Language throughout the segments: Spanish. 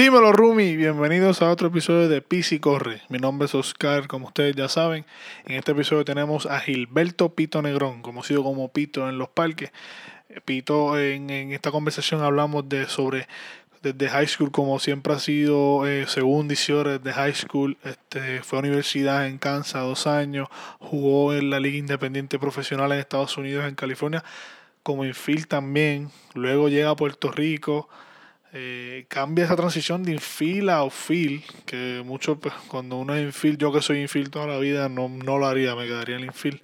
Dímelo, Rumi. Bienvenidos a otro episodio de Pisi Corre. Mi nombre es Oscar, como ustedes ya saben. En este episodio tenemos a Gilberto Pito Negrón, conocido como Pito en los parques. Eh, Pito, en, en esta conversación hablamos de sobre desde high school, como siempre ha sido, eh, dició desde high school, este, fue a universidad en Kansas dos años, jugó en la Liga Independiente Profesional en Estados Unidos, en California, como infield también. Luego llega a Puerto Rico eh, cambia esa transición de infield a outfield, que mucho pues, cuando uno es infield, yo que soy infield toda la vida, no, no lo haría, me quedaría en infield.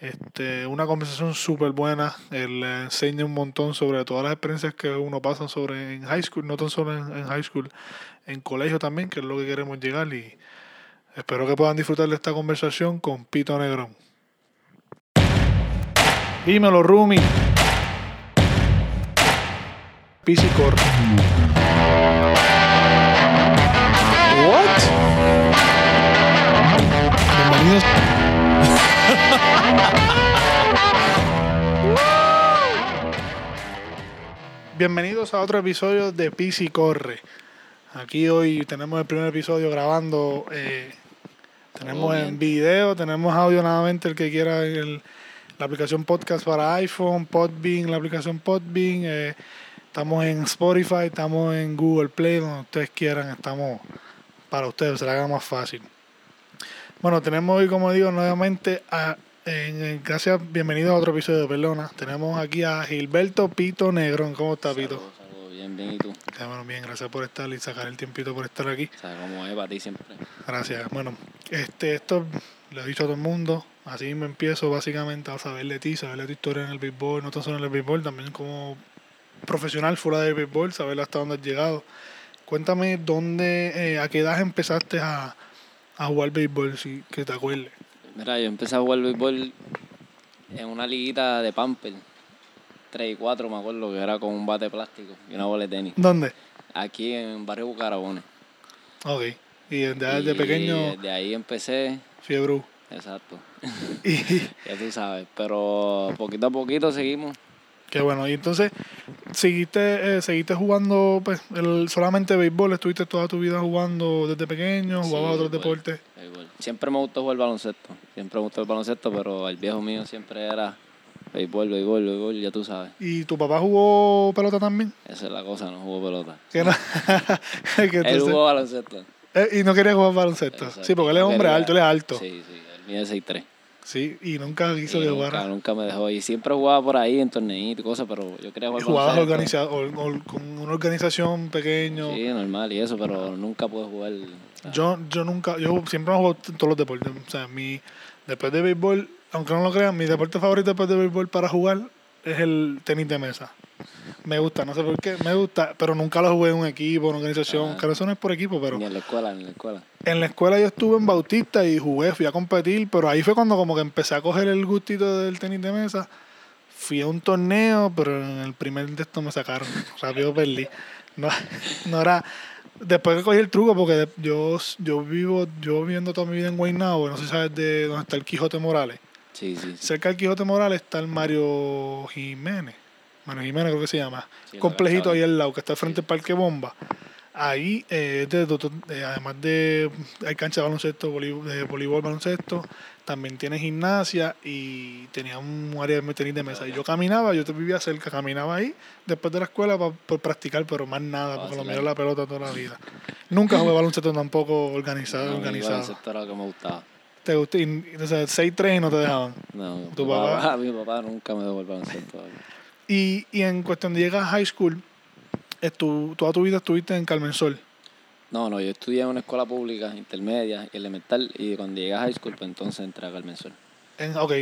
Este, una conversación súper buena, él le enseña un montón sobre todas las experiencias que uno pasa sobre en high school, no tan solo en, en high school, en colegio también, que es lo que queremos llegar y espero que puedan disfrutar de esta conversación con Pito Negrón. Dímelo, Rumi. Pisi corre. What? Bienvenidos. Bienvenidos a otro episodio de Pisi Corre. Aquí hoy tenemos el primer episodio grabando. eh, tenemos en video, tenemos audio nuevamente el que quiera el- la aplicación podcast para iPhone, Podbean, la aplicación Podbean. eh, estamos en Spotify, estamos en Google Play, donde ustedes quieran. Estamos para ustedes, se la haga más fácil. Bueno, tenemos hoy, como digo, nuevamente a. en- en- gracias, bienvenidos a otro episodio de Pelona. Tenemos aquí a Gilberto Pito Negrón. ¿Cómo está, Pito? Saludos, saludos, bien, bien, ¿y tú? Ya, bueno, bien, gracias por estar y sacar el tiempito por estar aquí. O sea, como es para ti siempre. Gracias. Bueno, este, esto lo he dicho a todo el mundo. Así me empiezo básicamente a saber de ti, saber de tu historia en el béisbol, no tan solo en el béisbol, también como profesional fuera del béisbol, saber hasta dónde has llegado. Cuéntame dónde, eh, a qué edad empezaste a, a jugar béisbol, si que te acuerdes. Mira, yo empecé a jugar béisbol en una liguita de Pamper. 3 y 4, me acuerdo, que era con un bate plástico y una bola de tenis. ¿Dónde? Aquí en Barrio Bucarabones. Ok. Y desde, pequeño, Desde ahí empecé, fiebre. exacto. Y Ya tú sabes. Pero poquito a poquito seguimos. Qué bueno. Y entonces, ¿seguiste, eh, seguiste jugando pues, el, solamente béisbol? ¿Estuviste toda tu vida jugando desde pequeño? ¿Jugabas Sí, otros deportes? Siempre me gustó jugar baloncesto. Siempre me gustó el baloncesto, pero el viejo mío siempre era béisbol, béisbol, béisbol, ya tú sabes. ¿Y tu papá jugó pelota también? Esa es la cosa, no jugó pelota. No- que Él jugó baloncesto. eh, y no quería jugar baloncesto. Exacto. Sí, porque él es hombre quería- alto, él es alto. Sí, sí, mío es 6'3". Sí, y nunca quiso Y que nunca, jugara. nunca me dejó. Y siempre jugaba por ahí en torneitos y cosas, pero yo quería jugar Jugabas organizado, or- or- con una organización pequeño. Sí, normal y eso, pero nunca pude jugar. Yo, yo nunca, yo siempre me juego todos los deportes. O sea, mi, después de béisbol, aunque no lo crean, mi deporte favorito después de béisbol para jugar es el tenis de mesa. Me gusta, no sé por qué, me gusta, pero nunca lo jugué en un equipo, en una organización. Ah. Claro, eso no es por equipo, pero Ni en la escuela, ni en la escuela. en la escuela yo estuve en Bautista y jugué, fui a competir, pero ahí fue cuando como que empecé a coger el gustito del tenis de mesa. Fui a un torneo, pero en el primer de esto me sacaron. Rápido perdí. No, no era. Después que cogí el truco, porque yo, yo vivo, yo viviendo toda mi vida en Guaynabo, no sé si sabes de dónde está el Quijote Morales. Sí, sí. sí. Cerca del Quijote Morales está el Mario Jiménez. Mario Jiménez creo que se llama. Sí, Complejito ahí al lado, que está al frente Sí. del Parque Bomba. Ahí, eh, de eh, además de, hay cancha de baloncesto, de voleibol, baloncesto, también tiene gimnasia y tenía un área de tenis de mesa. Y yo caminaba, yo te vivía cerca, caminaba ahí después de la escuela pa- por practicar, pero más nada, porque lo era la pelota toda la vida. Nunca jugué baloncesto tampoco organizado, No, organizado. baloncesto era lo que me gustaba. Te gustó, y, o sea, 6-3 y no te dejaban. No, ¿Tu papá? Mi papá nunca me dejó el baloncesto. Y, y en cuestión de llegar a high school, estu- toda tu vida estuviste en Carmen Sol. No, no, yo estudié en una escuela pública, intermedia y elemental, y cuando llegué a high school, pues entonces entré a Carmen Sol. En, ok,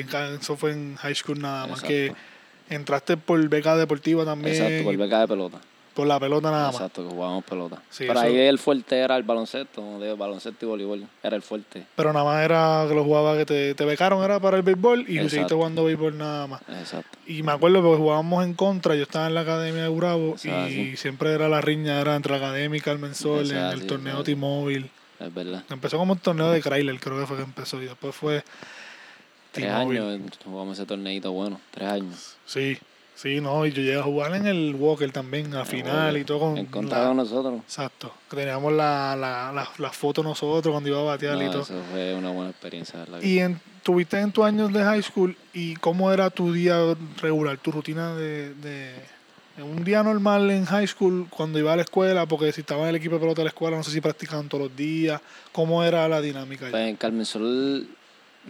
eso fue en high school nada más. Exacto. Que entraste por beca deportiva también. Exacto, por beca de pelota. Por la pelota nada más. Exacto, que jugábamos pelota. Sí, Pero eso- ahí el fuerte era el baloncesto, de baloncesto y voleibol. Era el fuerte. Pero nada más era que lo jugaba, que te, te becaron, era para el béisbol y seguiste jugando béisbol nada más. Exacto. Y me acuerdo porque jugábamos en contra, yo estaba en la academia de Bravo y siempre era la riña, era entre la academia y Carmen Sol en el torneo. T-Mobile. Es verdad. Empezó como un torneo de Chrysler, creo que fue que empezó y después fue Tres años jugamos ese torneito bueno. Tres años. Sí, Sí, no, y yo llegué a jugar en el Walker también, a final y todo con... De nosotros. Exacto, teníamos la, la, la, la foto nosotros cuando iba a batear y todo. eso fue una buena experiencia. Y en, tuviste en tus años de high school y cómo era tu día regular, tu rutina de, de un día normal en high school cuando iba a la escuela, porque si estaba en el equipo de pelota de la escuela, no sé si practicaban todos los días, cómo era la dinámica. Pues en Carmen Sol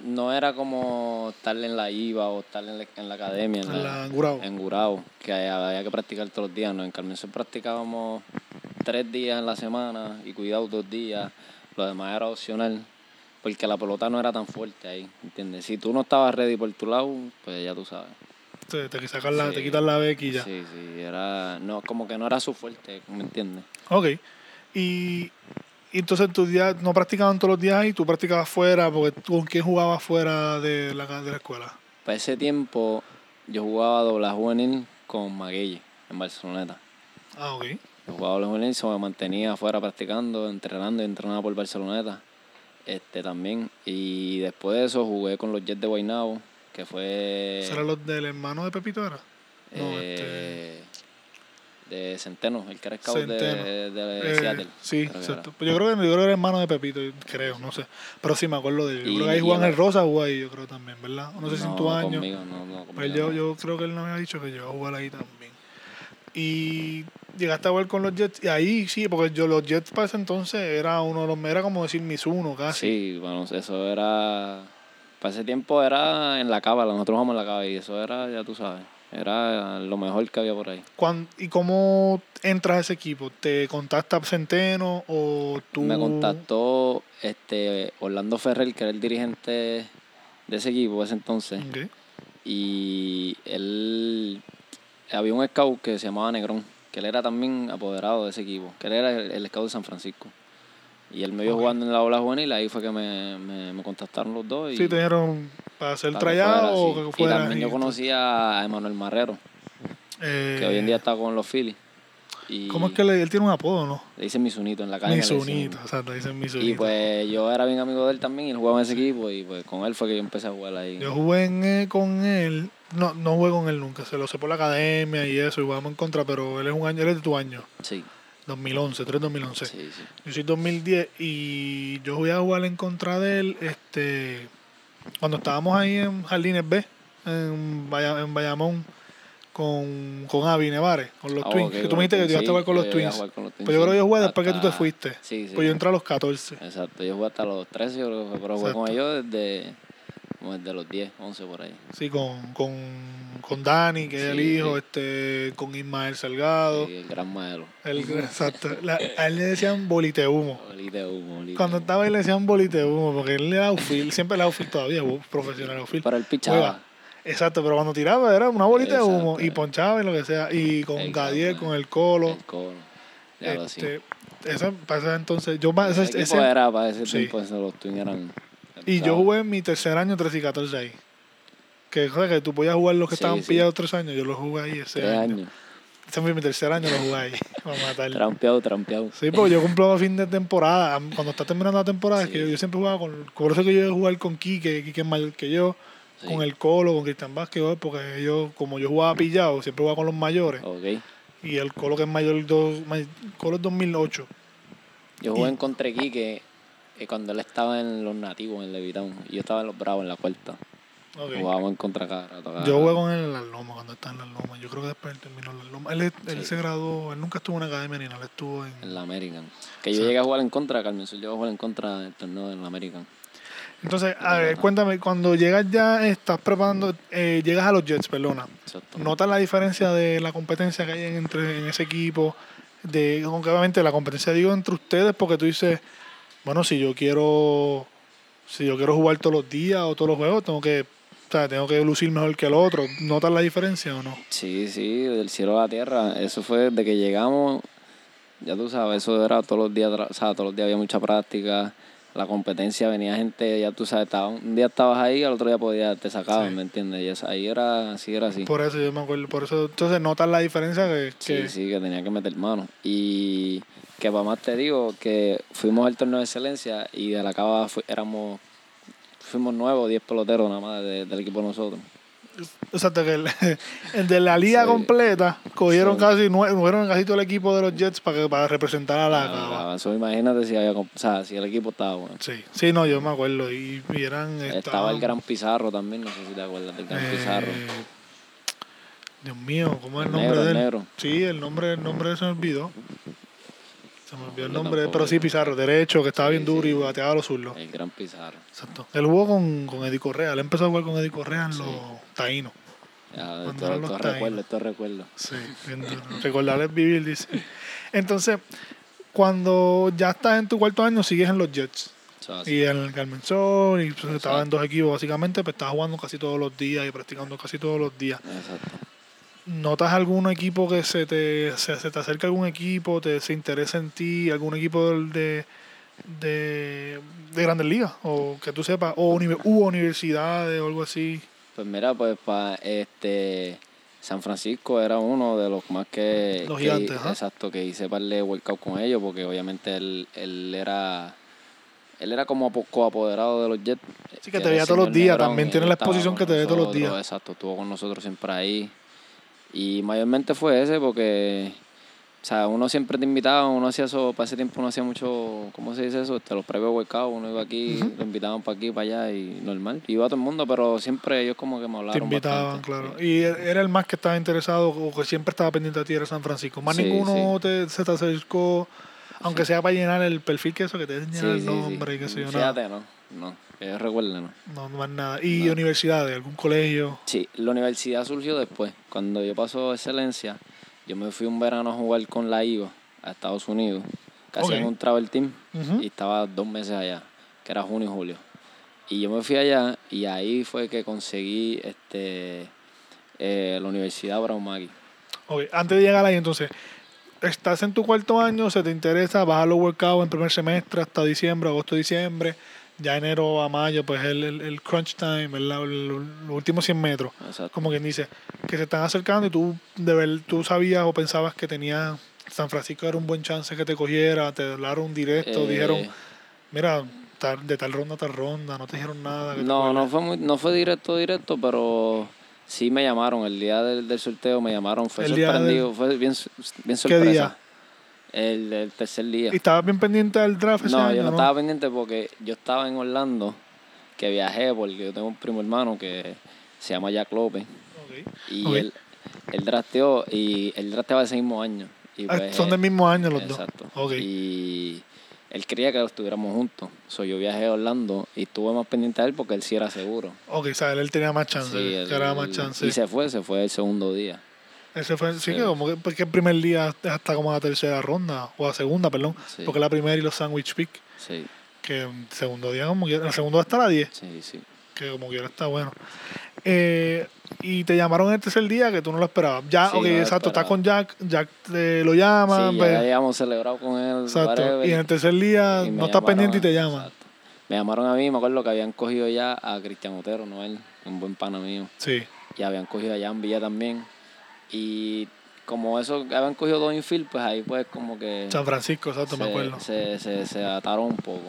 no era como estar en la IVA o estar en la, en la academia, en, la- la en Gurabo, que había que practicar todos los días. ¿no? En Carmen Sol practicábamos tres días en la semana y cuidado dos días. Lo demás era opcional, porque la pelota no era tan fuerte ahí, ¿entiendes? Si tú no estabas ready por tu lado, pues ya tú sabes. Te, te, sacas la, te quitas la bequilla. Sí, sí, era, no, como que no era su fuerte, ¿me entiendes? Ok. Y, y entonces tus días no practicaban todos los días ahí, tú practicabas fuera, porque tú, ¿con quién jugabas fuera de la, de la escuela? Para ese tiempo yo jugaba doble juvenil con Maguelle en Barceloneta. Ah, ok. Yo jugaba doble juvenil, se me mantenía afuera practicando, entrenando y entrenaba por Barceloneta. Este también. Y después de eso jugué con los Jets de Guaynabo, que fue ¿Será los del hermano de Pepito era? No, eh, de Centeno, el que era scout de, de Eh, Seattle. sí, exacto. Pues yo creo que yo creo que era hermano de Pepito, creo, no sé. Pero sí me acuerdo de él. Yo Y- creo que ahí Juan el- Rosa jugó ahí, yo creo también, ¿verdad? No sé si en tu año. Conmigo, no, no, Pues conmigo yo, no. yo creo que él no me había dicho que yo iba a jugar ahí también. Y llegaste a jugar con los Jets. Y ahí sí, porque yo los Jets para ese entonces era uno de los, era como decir mis uno casi. Sí, bueno, eso era. Para ese tiempo era en la cábala, nosotros jugamos en la cábala y eso era, ya tú sabes, era lo mejor que había por ahí. ¿Y cómo entras a ese equipo? ¿Te contacta Centeno o tú? Me contactó este Orlando Ferrer, que era el dirigente de ese equipo ese entonces, Ok. y él había un scout que se llamaba Negrón, que él era también apoderado de ese equipo, que él era el, el scout de San Francisco. Y él me vio jugando en la ola juvenil, ahí fue que me, me, me contactaron los dos. Y Sí, te dieron para hacer que fuera, o que Y fuera. también yo conocía a Emanuel Marrero, Eh, que hoy en día está con los Phillies. Y ¿Cómo es que le, él tiene un apodo, no? Le dicen Misunito en la calle. Misunito, exacto, dicen Misunito. Y pues yo era bien amigo de él también y él jugaba en ese equipo y pues con él fue que yo empecé a jugar ahí. Yo jugué en, eh, con él, no, no jugué con él nunca, se lo sé por la academia y eso, y jugamos en contra, pero él es un año, él es de tu año, Sí, 2011, 3 2011. sí, sí. Yo soy 2010 y yo voy a jugar en contra de él este cuando estábamos ahí en Jardines B, en, Baya- en Bayamón, con, con Avi Nevares, con los Ah, Twins. que tú me dijiste que tú ibas a jugar con los Twins. jugar con los Twins, Pues yo creo que yo jugué después que tú te fuiste. Sí, sí. Pues yo entré a los 14. Exacto, yo jugué hasta los 13, yo creo que pero jugué con ellos desde, como desde los 10, 11 por ahí. Sí, con, con, con Dani, que es el Sí, hijo, sí. este, con Ismael Salgado. Sí, el gran maelo. El, exacto. La- a él le decían bolite humo. Bolita de humo, bolita Cuando humo. estaba ahí le decían bolite humo, porque él le da outfield, siempre le da outfield todavía, profesional outfield. Él Juega. pichaba. Exacto, pero cuando tiraba era una bolita de humo y ponchaba y lo que sea. Y con. Gadiel, con el colo. El colo. Sí. este, eso pasa entonces. Yo, Ese, ese- ese- era para ese sí. tiempo, ese, los Twins eran... y yo jugué en mi tercer año 13 y 14 ahí. Que, que tú podías jugar los que Sí, estaban sí. pillados tres años. Yo los jugué ahí ese Tres año. años. Ese fue mi tercer año, lo jugué ahí. Para matar. Trampeado, trampeado. Sí, porque yo cumplo a fin de temporada. Cuando está terminando la temporada, es que yo, yo siempre jugaba con. Por eso que yo iba a jugar con Quique, Quique es mayor que yo, Sí. con el Colo, con Cristian Vázquez, porque yo, como yo jugaba pillado, siempre jugaba con los mayores. Ok. Y el Colo que es mayor, dos, Colo es 2008. Yo jugué Y- en contra Quique eh, cuando él estaba en los nativos, en Levitown. Y yo estaba en los Bravos, en la cuarta. Ok. Jugábamos en contra cada rato. cada Yo él en las lomas, cuando estaba en las lomas. Yo creo que después él terminó en las lomas. Él, él Sí. se graduó, él nunca estuvo en academia ni nada, él estuvo en. En la American. Que yo llegué a jugar en contra Carmen Sur. Yo a jugar en contra del torneo en la American. Entonces, a ver, cuéntame, cuando llegas ya, estás preparando, eh, llegas a los Jets, perdona. Exacto. ¿Notas la diferencia de la competencia que hay en- entre en ese equipo? De, obviamente la competencia digo entre ustedes porque tú dices, bueno, si yo quiero si yo quiero jugar todos los días o todos los juegos, tengo que o sea, tengo que lucir mejor que el otro. ¿Notas la diferencia o no? Sí, sí, del cielo a la tierra. Eso fue desde que llegamos. Ya tú sabes, eso era todos los días, o sea, todos los días había mucha práctica. La competencia, venía gente, ya tú sabes, estaba, un día estabas ahí, al otro día podía, te sacaban, Sí. ¿me entiendes? Y eso, ahí era así, era así. Por eso yo me acuerdo, por eso entonces notas la diferencia que, que- Sí, sí, que tenía que meter mano. Y que para más te digo que fuimos al torneo de excelencia y de la cava fu- éramos, fuimos nuevos, 10 peloteros nada más de- del equipo de nosotros. Que el, el de la liga Sí. completa cogieron Sí. casi, fueron casi todo el equipo de los Jets para, que- para representar a la. Ah, eso imagínate si había, o sea, si el equipo estaba bueno. Sí, sí, no, yo me acuerdo. Y, y eran. Estaba el Gran Pizarro también, no sé si te acuerdas del Gran eh, Pizarro. Dios mío, ¿cómo es el El nombre negro, de el él? negro. Sí, el nombre, el nombre se me olvidó. Se me olvidó el nombre, tampoco, pero sí, Pizarro, derecho, que estaba Sí, bien duro sí. y bateaba a los zurdos. El Gran Pizarro. Exacto. Él jugó con, con Eddie Correa, él empezó a jugar con Eddie Correa en Sí. los taínos. Ya, esto, los recuerdo, esto recuerdo. Sí. Recordar es vivir, dice. Entonces, cuando ya estás en tu cuarto año, sigues en los Jets. Y en el Carmen Sol, y pues, estaba en dos equipos básicamente, pues estabas jugando casi todos los días y practicando casi todos los días. Exacto. ¿Notas algún equipo que se te, se, se te acerca algún equipo, te, se interesa en ti, algún equipo de, de, de grandes ligas? O que tú sepas, o uni- u universidades o algo así. Pues mira, pues para este San Francisco era uno de los más que, Los que- gigantes, ajá. exacto, que hice par de workout con ellos porque obviamente él, él era él era como apo- coapoderado de los Jets. Sí, que te veía el todos los días, Negrón, también tiene la exposición que te ve todos los días. Exacto, estuvo con nosotros siempre ahí. Y mayormente fue ese porque o sea, uno siempre te invitaba, uno hacía eso, para ese tiempo uno hacía mucho, ¿cómo se dice eso? Este, los previos workouts, uno iba aquí, Ujú. lo invitaban para aquí, para allá y normal. Iba todo el mundo, pero siempre ellos como que me Te hablaron invitaban, bastante, claro. sí. Y era el más que estaba interesado o que siempre estaba pendiente a ti, era San Francisco. Más Sí, ninguno te, se te acercó, aunque sea para llenar el perfil que eso, que te Sí, enseñan el sí, nombre sí. y qué sé yo. Fíjate, no, no, yo recuerde, no. No, más nada. Y No. universidades, algún colegio. Sí, la universidad surgió después. Cuando yo pasó excelencia, yo me fui un verano a jugar con la IVA a Estados Unidos. Casi en Ok. un travel team. Ujú. Y estaba dos meses allá, que era junio y julio. Y yo me fui allá y ahí fue que conseguí este eh, la Universidad Brown Maggie. Ok, Antes de llegar ahí, entonces, estás en tu cuarto año, se te interesa, vas a los workouts en primer semestre hasta diciembre, agosto, diciembre. Ya enero a mayo, pues el, el, el crunch time, el- el- los últimos 100 metros. Exacto. como quien dice, que se están acercando y tú de ver, tú sabías o pensabas que tenía San Francisco era un buen chance que te cogiera, te hablaron directo, Eh, dijeron, mira, tal- de tal ronda a tal ronda, no te dijeron nada. No, no fue muy, no fue directo, directo, pero sí me llamaron. El día del, del sorteo me llamaron. Fue El sorprendido, fue bien, bien ¿Qué sorpresa. día? El, el tercer día. ¿Y estabas bien pendiente del draft ese No, año, yo no, estaba pendiente porque yo estaba en Orlando, que viajé porque yo tengo un primo hermano que se llama Jack López. Y él, él drafteó, y él drafteaba ese mismo año. Y Ah, pues, Son del mismo año los Exacto. dos. Ok. Y él quería que estuviéramos juntos. So, yo viajé a Orlando y estuve más pendiente a él porque él sí era seguro. Ok, o sea, él tenía más chance, Sí, él- más chance. Y se fue, se fue el segundo día. Ese fue, sí, Sí. que como que, porque el primer día hasta como la tercera ronda, o la segunda, perdón, Sí. porque la primera y los sandwich pick, Sí, que el segundo día como quiera, el segundo hasta la 10. sí, sí. que como quiera está bueno. Eh, y te llamaron el tercer día que tú no lo esperabas. Ya, Sí, ok, no exacto, estás con Jack, Jack te lo llama, sí, ya habíamos celebrado con él. exacto. Y en el tercer día no estás llamaron pendiente y te llaman. exacto. Me llamaron a mí, me acuerdo que habían cogido ya a Cristian Otero, no él, un buen pana mío. Sí, Y habían cogido a Jan Villa también. Y como eso, habían cogido dos infield, pues ahí pues como que San Francisco, exacto, me se, acuerdo. se, se, se ataron un poco.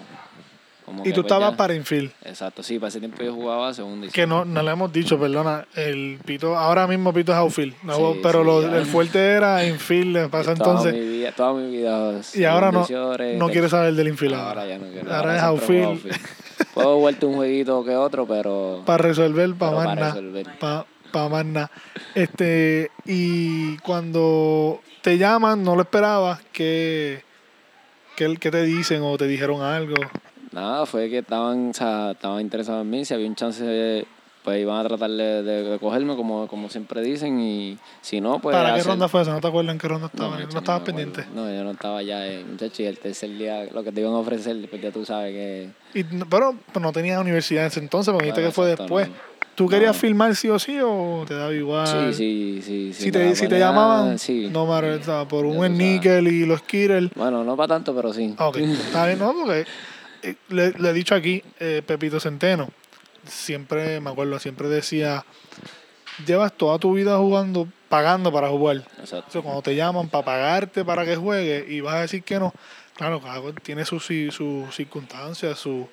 Como Y que, tú pues, estabas ya- para infield. Exacto, sí, para ese tiempo yo jugaba segunda y Que no, no le hemos dicho, perdona, el Pito, ahora mismo Pito es outfield, no, Sí, pero sí, lo- ya. el fuerte era infield, pasa entonces, mi vida, toda mi vida. y ahora no, no quieres saber del infield Ahora ahora. ya no quiero. Ahora es siempre juego outfield. outfield. Puedo jugarte un jueguito que otro, pero. Para resolver, para más para nada. para más nada. Este, y cuando te llaman, no lo esperabas, ¿qué, qué, qué te dicen o te dijeron algo? Nada, fue que estaban, o sea, estaban interesados en mí. Si había un chance, pues iban a tratar de, de- de cogerme, como, como siempre dicen. Y si no, pues. ¿Para qué hacer- ronda fue esa? ¿No te acuerdas en qué ronda No, estabas? No, macho, estabas pendiente. No, yo no estaba ya, eh, muchacho, y el tercer día, lo que te iban a ofrecer, pues ya tú sabes que. Y, no- pero, pero no tenías universidad en ese entonces, porque dijiste que fue después. no. ¿Tú querías filmar sí o sí o te daba igual? Sí, sí, sí. Si me te, si te llamaban, sí. no sea, por un sabes. níquel y los Skittle. Bueno, no para tanto, pero sí. Ok, está bien, no, porque eh, le, le he dicho aquí, eh, Pepito Centeno, siempre, me acuerdo, siempre decía, llevas toda tu vida jugando, pagando para jugar. Exacto. Cuando te llaman para pagarte para que juegues y vas a decir que no, claro, cada cual tiene sus sus circunstancias, su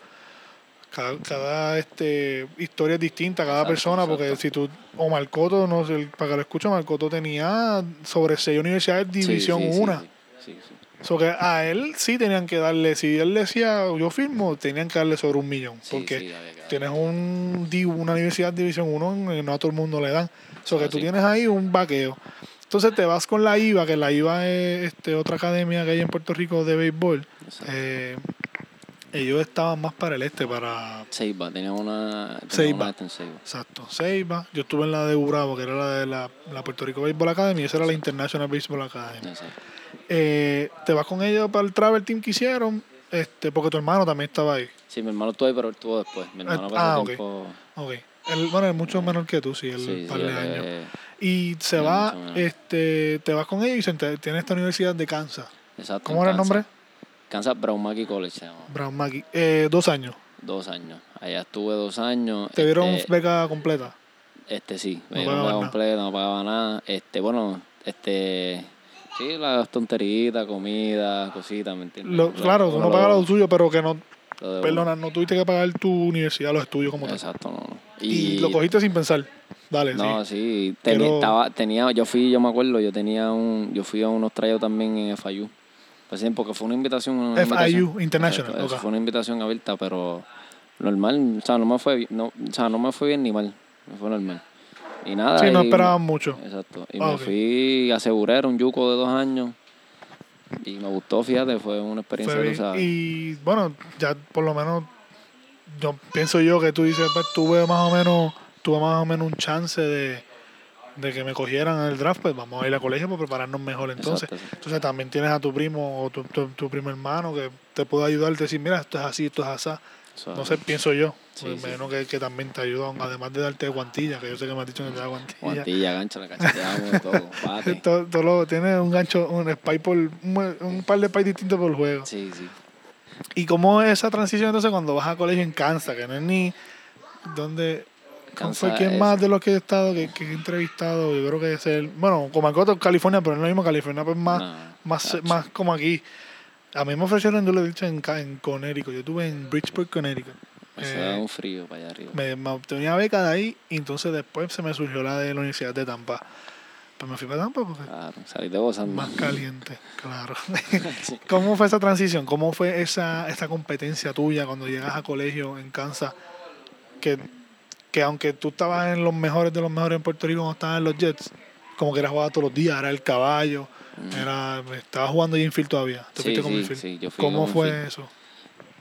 Cada, cada este, historia es distinta, cada Exacto, persona, porque si tú, o Marcoto, no sé, para que lo escuche, Marcoto tenía sobre seis universidades División sí, sí, 1. Sí, sí, sí. So que a él sí tenían que darle, si él decía yo firmo, tenían que darle sobre un millón. Porque tienes un, una universidad División 1, eh, no a todo el mundo le dan. So que Ah, tú tienes ahí un vaqueo. Entonces te vas con la IVA, que la IVA es este, otra academia que hay en Puerto Rico de béisbol. Eh, ellos estaban más para el este, para Ceiba, tenía una. tenía en Ceiba. Exacto, Ceiba. Yo estuve en la de Bravo, que era la de la, la Puerto Rico Baseball Academy, y esa era la International Baseball Academy. Exacto. Eh, te vas con ellos para el travel team que hicieron, este, porque tu hermano también estaba ahí. Sí, mi hermano estuvo ahí, pero él estuvo después. Mi hermano Ah, pasó ok. tiempo. Ok. Él, bueno, es mucho menor que tú, sí, él Sí, par sí, de años. Y se va, este, te vas con ellos y se enter- tiene esta universidad de Kansas. Exacto. ¿Cómo era el nombre? Kansas Brown Mackie College se llama. Brown Mackie. Eh, dos años. Dos años. Allá estuve dos años. ¿Te dieron este, beca completa? Este sí, No dieron la nada. completa, no pagaba nada. Este, bueno, este. Sí, las tonteritas, comida, cositas, ¿me entiendes? Lo- claro, tú no pagas lo- tuyo, pero que no, perdona, no tuviste que pagar tu universidad, los estudios como tal. Exacto, no. no. Y, lo cogiste sin pensar. Dale, No, sí. sí, tenía, Quiero- estaba, tenía, yo fui, yo me acuerdo, yo tenía un, yo fui a unos trayos también en FIU. Pues sí, porque fue una invitación. Una FIU, International, eso ok. Fue una invitación abierta, pero normal, o sea, no me fue, no, o sea, no me fue bien ni mal, me fue normal. Y nada. Sí, no esperaban mucho. Exacto. Y Ah, me fui a asegurar un yuco de dos años. Y me gustó, fíjate, fue una experiencia, Fue sabes. Y bueno, ya por lo menos, yo pienso yo que tú dices, pues tuve más o menos, tuve más o menos un chance de, de que me cogieran en el draft, pues vamos a ir a colegio para prepararnos mejor entonces. Exacto, sí. Entonces también tienes a tu primo o tu, tu, tu primo hermano que te puede ayudar, te decir, mira, esto es así, esto es así. No sé, pienso yo. Sí, me sí. imagino que, que también te ayudan, además de darte guantilla, que yo sé que me has dicho que te da guantilla. Guantilla, gancho, la cacheteamos, todo, bate. Todo, todo lo, tiene un gancho, un spy por, un, un par de spy distintos por juego. Sí, sí. ¿Y cómo es esa transición entonces cuando vas a colegio en Kansas? Que no es ni. ¿Dónde.? ¿Cómo fue Kansas quién es- más de los que he estado, que, que he entrevistado? Yo creo que es el. Bueno, como Marcoto, California, pero no es lo mismo California, pues más, No, más, más como aquí. A mí me ofrecieron, yo lo he dicho, en, en Connecticut. Yo estuve en Bridgeport, Connecticut. Eso Eh, da un frío para allá arriba. me, me obtenía beca de ahí y entonces después se me surgió la de la Universidad de Tampa. Pues me fui para Tampa porque Claro, saliste gozando. más caliente, claro. Sí. ¿Cómo fue esa transición? ¿Cómo fue esa, esa competencia tuya cuando llegas a colegio en Kansas? Que, que aunque tú estabas en los mejores de los mejores en Puerto Rico cuando estabas en los Jets, como que era jugado todos los días, era el caballo, era, estabas jugando infield todavía. ¿Te Mm. Sí, como sí, sí, yo fui ¿Cómo fue infield. eso?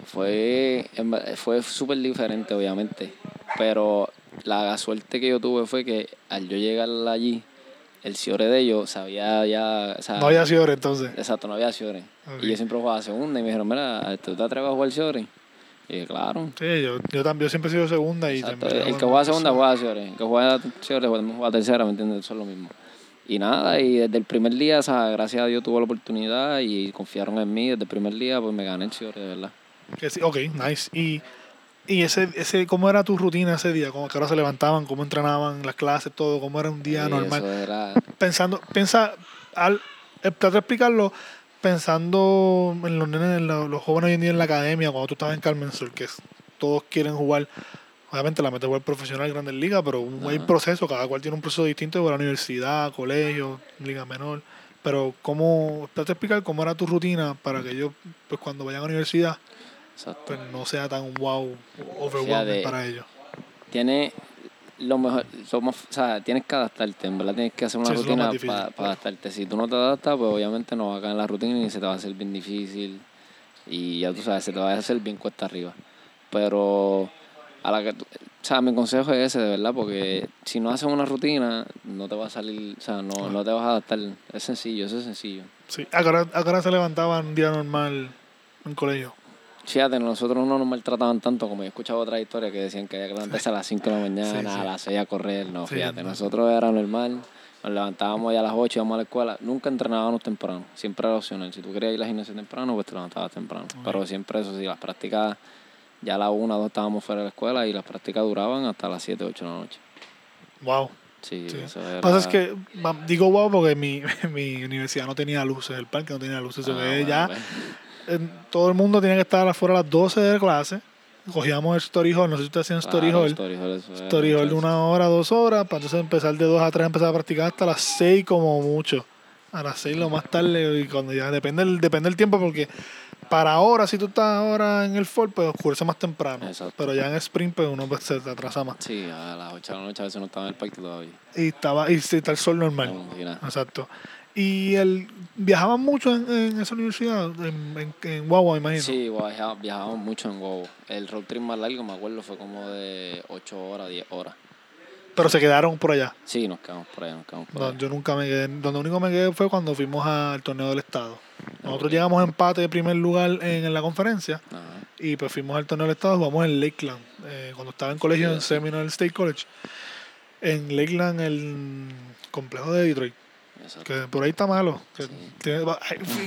Fue, fue súper diferente, obviamente. Pero la suerte que yo tuve fue que al yo llegar allí, el Ciore de ellos sabía ya. o sea, No había sido entonces. Exacto, no había Ciore. Y yo siempre jugaba segunda y me dijeron, mira, ¿tú te atreves a jugar Ciore? Y dije, claro. Sí, yo, yo también yo siempre he sido segunda y Exacto. también- El que juega segunda juega Ciore. El que juega Ciore juega tercera, ¿me entiendes? Eso es lo mismo. Y nada, y desde el primer día, o sea, gracias a Dios tuve la oportunidad y confiaron en mí. Desde el primer día, pues me gané el Ciore, de verdad. Sí, ok, nice. Y, y ese, ese, ¿cómo era tu rutina ese día? ¿Cómo que ahora se levantaban? ¿Cómo entrenaban las clases, todo? ¿Cómo era un día Y normal? Eso era, Pensando, piensa, al, eh, trata de explicarlo pensando en los nenes, en lo- los jóvenes hoy en día en la academia, cuando tú estabas en Carmen Sur, que todos quieren jugar, obviamente la meta jugar profesional, Grandes Ligas, pero un- hay proceso, cada cual tiene un proceso distinto de la universidad, colegio, liga menor. Pero, ¿cómo, trata de explicar cómo era tu rutina para que ellos, pues cuando vayan a la universidad, exacto. pues no sea tan wow, overwhelming para ellos. Tiene lo mejor, somos, o sea, tienes que adaptarte, en verdad tienes que hacer una Sí, rutina para adaptarte. Si tú no te adaptas, pues obviamente no va a caer en la rutina y se te va a hacer bien difícil. Y ya tú sabes, se te va a hacer bien cuesta arriba. Pero a la que tú- o sea, mi consejo es ese, de verdad, porque si no haces una rutina, no te va a salir, o sea, no, no te vas a adaptar. Es sencillo, eso es sencillo. Sí, ¿a qué hora, a qué hora se levantaban un día normal en colegio? Fíjate, nosotros no nos maltrataban tanto, como yo he escuchado otras historias que decían que había que levantarse a las 5 de la mañana, Sí, sí. a las 6 a correr. No, fíjate, no. nosotros era normal, nos levantábamos ya a las 8, íbamos a la escuela. Nunca entrenábamos temprano, siempre era opcional. Si tú querías ir a la gimnasia temprano, pues te levantabas temprano. Pero siempre eso sí, las prácticas, ya a las 1 o 2 estábamos fuera de la escuela y las prácticas duraban hasta las 7, 8 de la noche. Wow. Sí, Sí. eso Lo era... que pasa es que digo wow porque mi, mi universidad no tenía luces, el parque no tenía luces. Ah, que bueno, ya pues. Todo el mundo tenía que estar afuera a las 12 de clase cogíamos el story hall, no sé si ustedes hacían story Claro, hall. Story Hall, Story de una hora, dos horas, para entonces empezar de dos a tres, empezar a practicar hasta las seis como mucho. A las seis lo más tarde y cuando ya depende el, depende el tiempo porque para ahora, si tú estás ahora en el fall, pues oscurece más temprano. Exacto. Pero ya en sprint, pues uno pues, se atrasa más. Sí, a las 8 de la noche a veces no estaba en el parque todavía. Y estaba, y sí, está el sol normal. Exacto. Y el, viajaban mucho en, en esa universidad, en, en, en Guagua, me imagino. Sí, viaja- viajábamos mucho en Guau. El road trip más largo, me acuerdo, fue como de 8 horas, 10 horas. Pero se quedaron por allá. Sí, nos quedamos por ahí, nos quedamos por No, ahí. yo nunca me quedé. Donde único me quedé fue cuando fuimos al torneo del estado. Nosotros llegamos a empate de primer lugar en, en la conferencia Ajá. y pues fuimos al torneo del estado, jugamos en Lakeland. eh, cuando estaba en colegio Sí, en sí. Seminole State College. En Lakeland, el complejo de Detroit. Exacto. Que por ahí está malo. Que, Sí. tiene-